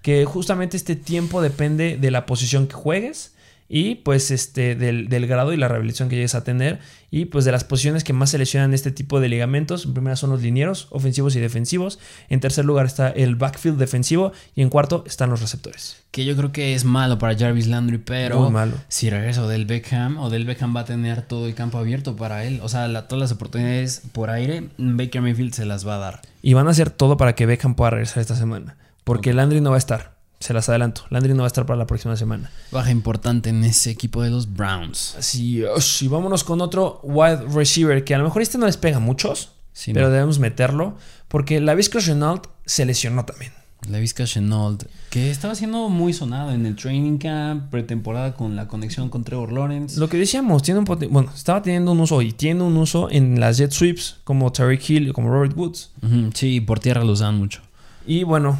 Que justamente este tiempo depende de la posición que juegues. Y pues este del, del grado y la rehabilitación que llegues a tener. Y pues de las posiciones que más se lesionan este tipo de ligamentos. En primera son los linieros, ofensivos y defensivos. En tercer lugar está el backfield defensivo. Y en cuarto están los receptores. Que yo creo que es malo para Jarvis Landry, pero Muy malo. si regresa Odell Beckham, Odell Beckham va a tener todo el campo abierto para él. O sea, la- todas las oportunidades por aire, Baker Mayfield se las va a dar. Y van a hacer todo para que Beckham pueda regresar esta semana. Porque. Landry no va a estar. Se las adelanto. Landry no va a estar para la próxima semana. Baja importante en ese equipo de los Browns. Así es. Y vámonos con otro wide receiver que a lo mejor este no les pega a muchos. Sí, pero no. debemos meterlo. Porque la Viscos Renault se lesionó también. La Vizca Chenault, que estaba siendo muy sonado en el training camp, pretemporada con la conexión con Trevor Lawrence. Lo que decíamos, tiene un bueno, estaba teniendo un uso y tiene un uso en las jet sweeps como Tariq Hill y como Robert Woods. Ujú, Sí, por tierra lo usaban mucho. Y bueno,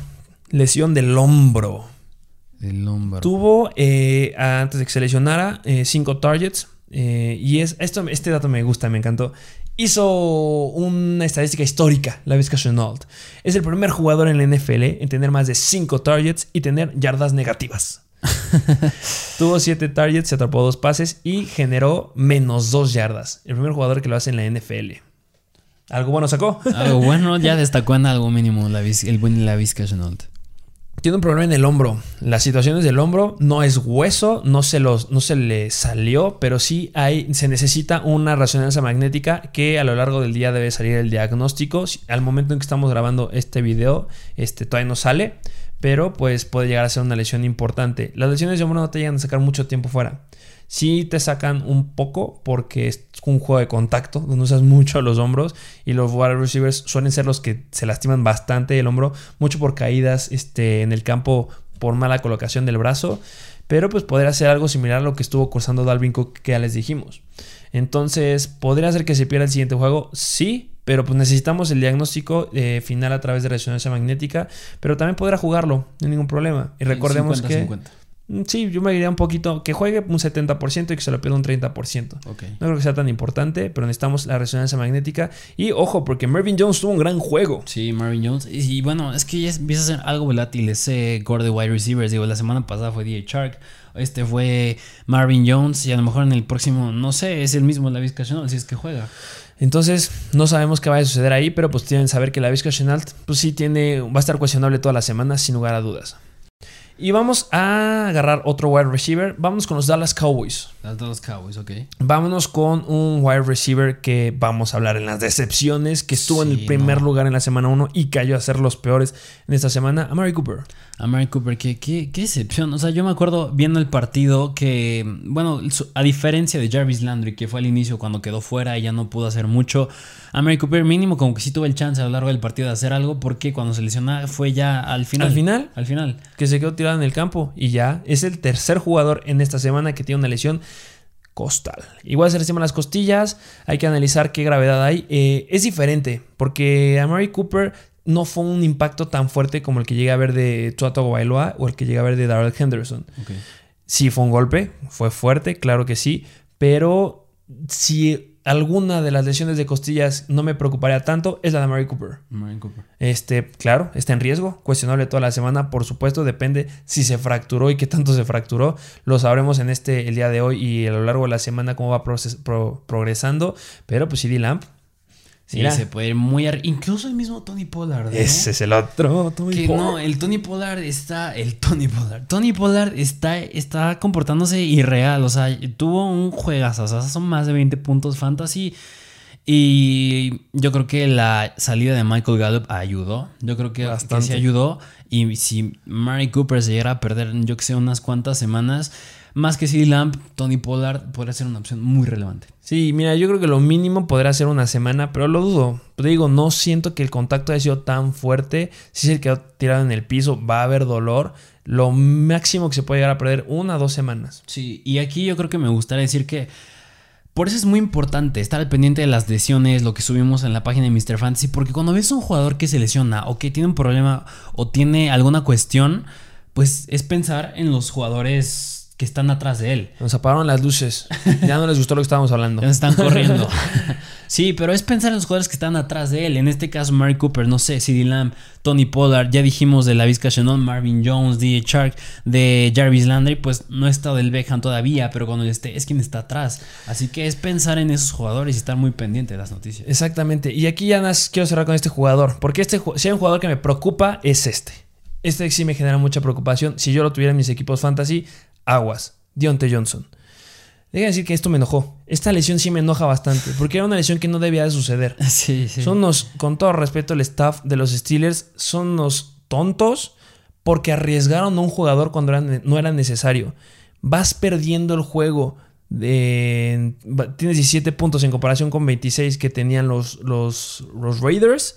lesión del hombro. El hombro. Tuvo, eh, antes de que se lesionara, eh, cinco targets. eh, y es, esto, este dato me gusta, me encantó. Hizo una estadística histórica, la Vizca Chenault. Es el primer jugador en la NFL en tener más de 5 targets y tener yardas negativas. Tuvo 7 targets, se atrapó dos pases y generó menos 2 yardas. El primer jugador que lo hace en la NFL. ¿Algo bueno sacó? Algo bueno, ya destacó en algo mínimo la el buen la Vizca Chenault. Tiene un problema en el hombro. Las situaciones del hombro no es hueso, no se, los, no se le salió, pero sí hay, se necesita una resonancia magnética que a lo largo del día debe salir el diagnóstico. Al momento en que estamos grabando este video, este todavía no sale, pero pues puede llegar a ser una lesión importante. Las lesiones de hombro no te llegan a sacar mucho tiempo fuera. Sí te sacan un poco porque es un juego de contacto donde usas mucho los hombros y los wide receivers suelen ser los que se lastiman bastante el hombro, mucho por caídas este, en el campo por mala colocación del brazo, pero pues podría ser algo similar a lo que estuvo cursando Dalvin Cook que ya les dijimos. Entonces, ¿podría ser que se pierda el siguiente juego? Sí, pero pues necesitamos el diagnóstico eh, final a través de resonancia magnética, pero también podrá jugarlo, no hay ningún problema. Y recordemos 50-50. que... Sí, yo me diría un poquito que juegue un 70% y que se lo pierda un 30%. Ok. No creo que sea tan importante, pero necesitamos la resonancia magnética. Y ojo, porque Mervyn Jones tuvo un gran juego. Sí, Marvin Jones. Y, y bueno, es que ya empieza a ser algo volátil ese core de wide receivers. Digo, la semana pasada fue DJ Shark. Este fue Marvin Jones. Y a lo mejor en el próximo, no sé, es el mismo la Vizca si es que juega. Entonces, no sabemos qué va a suceder ahí, pero pues tienen que saber que la Vizca pues sí tiene, va a estar cuestionable toda la semana, sin lugar a dudas. Y vamos a agarrar otro wide receiver. Vamos con los Dallas Cowboys. Las Cowboys, ok. Vámonos con un wide receiver que vamos a hablar en las decepciones, que estuvo en el primer no. lugar en la semana 1 y cayó a ser los peores en esta semana. Amari Cooper. A Mary Cooper, qué, qué, qué decepción. O sea, yo me acuerdo viendo el partido que, bueno, a diferencia de Jarvis Landry, que fue al inicio cuando quedó fuera y ya no pudo hacer mucho, a Mary Cooper mínimo como que sí tuvo el chance a lo largo del partido de hacer algo porque cuando se lesionó fue ya al final. Al final. Al final. que se quedó tirado en el campo y ya es el tercer jugador en esta semana que tiene una lesión costal. Igual se lastima las costillas, hay que analizar qué gravedad hay. Eh, es diferente porque a Mary Cooper no fue un impacto tan fuerte como el que llega a ver de Tua Tagovailoa o el que llega a ver de Darrell Henderson. Sí fue un golpe, fue fuerte, claro que sí, pero si alguna de las lesiones de costillas no me preocuparía tanto es la de Mary Cooper. Mary Cooper. Este, claro, está en riesgo, cuestionable toda la semana, por supuesto, depende si se fracturó y qué tanto se fracturó. Lo sabremos en este el día de hoy y a lo largo de la semana cómo va pro- progresando, pero pues CD Lamp. Sí, mira, se puede ir muy ar- Incluso el mismo Tony Pollard. ¿eh? ese es el otro. Tony Que Pollard. no, el Tony Pollard está. El Tony Pollard. Tony Pollard está, está comportándose irreal. O sea, tuvo un juegazo. O sea, son más de 20 puntos fantasy. Y yo creo que la salida de Michael Gallup ayudó. Yo creo que, que sí ayudó. Y si Mary Cooper se llegara a perder, yo que sé, unas cuantas semanas, más que CD Lamp, Tony Pollard podría ser una opción muy relevante. Sí, mira, yo creo que lo mínimo podrá ser una semana, pero lo dudo. Te digo, no siento que el contacto haya sido tan fuerte. Si se quedó tirado en el piso, va a haber dolor. Lo máximo que se puede llegar a perder, una o dos semanas. Sí, y aquí yo creo que me gustaría decir que por eso es muy importante estar al pendiente de las lesiones, lo que subimos en la página de Mr. Fantasy, porque cuando ves a un jugador que se lesiona o que tiene un problema o tiene alguna cuestión, pues es pensar en los jugadores que están atrás de él. Nos apagaron las luces. Ya no les gustó lo que estábamos hablando. Ya Están corriendo. sí, pero es pensar en los jugadores que están atrás de él. En este caso, Mary Cooper, no sé, CD Lamb, Tony Pollard, ya dijimos de la Vizca Chenault, Marvin Jones, DJ Shark, de Jarvis Landry, pues no está del Beckham todavía, pero cuando esté, es quien está atrás. Así que es pensar en esos jugadores y estar muy pendiente de las noticias. Exactamente. Y aquí ya más quiero cerrar con este jugador. Porque este, si hay un jugador que me preocupa, es este. Este sí me genera mucha preocupación. Si yo lo tuviera en mis equipos fantasy, aguas. Deontay Johnson. Déjenme decir que esto me enojó. Esta lesión sí me enoja bastante. Porque era una lesión que no debía de suceder. Sí, sí. Son unos, con todo respeto, el staff de los Steelers son unos tontos porque arriesgaron a un jugador cuando era no era necesario. Vas perdiendo el juego. de- tienes 17 puntos en comparación con 26 que tenían los, los, los Raiders.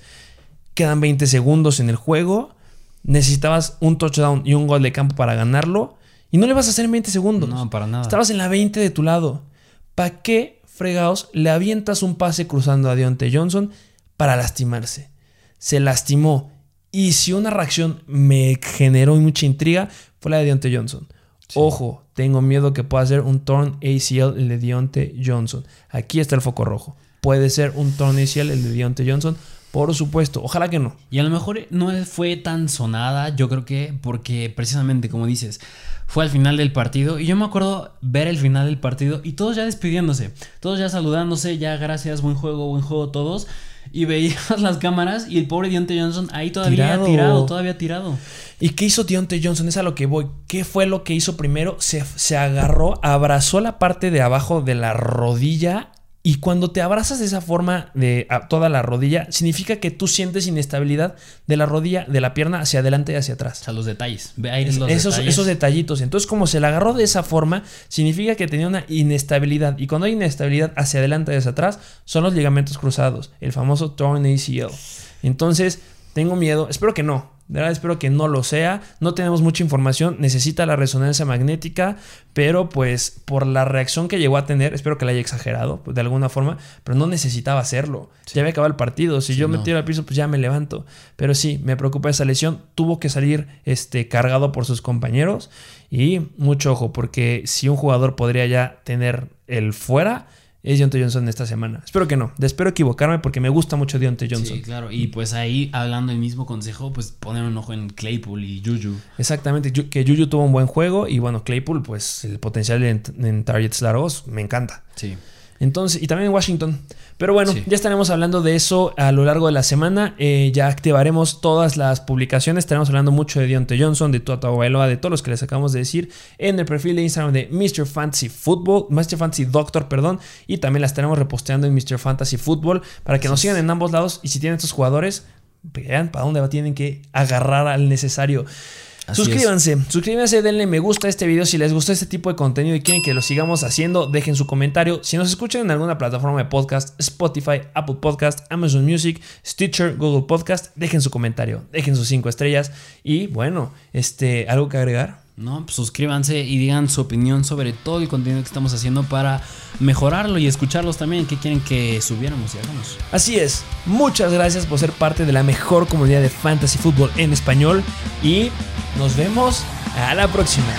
Quedan 20 segundos en el juego. necesitabas un touchdown y un gol de campo para ganarlo y no le vas a hacer en 20 segundos. No, para nada. Estabas en la 20 de tu lado. ¿Para qué fregados le avientas un pase cruzando a Deontay Johnson para lastimarse? Se lastimó. Y si una reacción me generó mucha intriga, fue la de Deontay Johnson. Ojo, tengo miedo que pueda ser un torn ACL el de Deontay Johnson. Aquí está el foco rojo. Puede ser un torn ACL el de Deontay Johnson. Por supuesto, ojalá que no. Y a lo mejor no fue tan sonada, yo creo que porque precisamente como dices, fue al final del partido y yo me acuerdo ver el final del partido y todos ya despidiéndose, todos ya saludándose, ya gracias, buen juego, buen juego todos. Y veías las cámaras y el pobre Deontay Johnson ahí todavía tirado. todavía tirado. ¿Y qué hizo Deontay Johnson? Es a lo que voy. ¿Qué fue lo que hizo primero? Se, se agarró, abrazó la parte de abajo de la rodilla y cuando te abrazas de esa forma de toda la rodilla, significa que tú sientes inestabilidad de la rodilla, de la pierna hacia adelante y hacia atrás. O sea, los detalles. Ve ahí los esos, detalles. esos detallitos. Entonces, como se la agarró de esa forma, significa que tenía una inestabilidad. Y cuando hay inestabilidad hacia adelante y hacia atrás, son los ligamentos cruzados, el famoso torn ACL. Entonces, tengo miedo, espero que no, de verdad espero que no lo sea. No tenemos mucha información. Necesita la resonancia magnética. Pero pues por la reacción que llegó a tener, espero que la haya exagerado pues, de alguna forma. Pero no necesitaba hacerlo. Ya había acabado el partido. Si yo me tiro al piso, pues ya me levanto. Pero sí, me preocupa esa lesión. Tuvo que salir este, cargado por sus compañeros. Y mucho ojo, porque si un jugador podría ya tener el fuera es Deontay Johnson esta semana. Espero que no. Espero equivocarme porque me gusta mucho Deontay Johnson. Sí, claro. Y pues ahí, hablando el mismo consejo, pues poner un ojo en Claypool y Juju. Exactamente. Que Juju tuvo un buen juego y bueno, Claypool, pues el potencial en, en targets largos me encanta. Sí. Entonces, y también en Washington. Pero bueno, ya estaremos hablando de eso a lo largo de la semana. Eh, ya activaremos todas las publicaciones. Estaremos hablando mucho de Deontay Johnson, de Tuata Bailoa, de todos los que les acabamos de decir en el perfil de Instagram de Mr. Fantasy Football, Mr. Fantasy Doctor, perdón. Y también la estaremos reposteando en Mr. Fantasy Football para que nos sigan en ambos lados. Y si tienen estos jugadores, vean para dónde tienen que agarrar al necesario suscríbanse, suscríbanse, denle me gusta a este video si les gustó este tipo de contenido y quieren que lo sigamos haciendo, dejen su comentario. Si nos escuchan en alguna plataforma de podcast, Spotify, Apple Podcast, Amazon Music, Stitcher, Google Podcast, dejen su comentario, dejen sus cinco estrellas y bueno, este, algo que agregar. ¿No? Pues suscríbanse y digan su opinión sobre todo el contenido que estamos haciendo para mejorarlo y escucharlos también, qué quieren que subiéramos y hagamos. Así es, muchas gracias por ser parte de la mejor comunidad de fantasy fútbol en español y nos vemos a la próxima.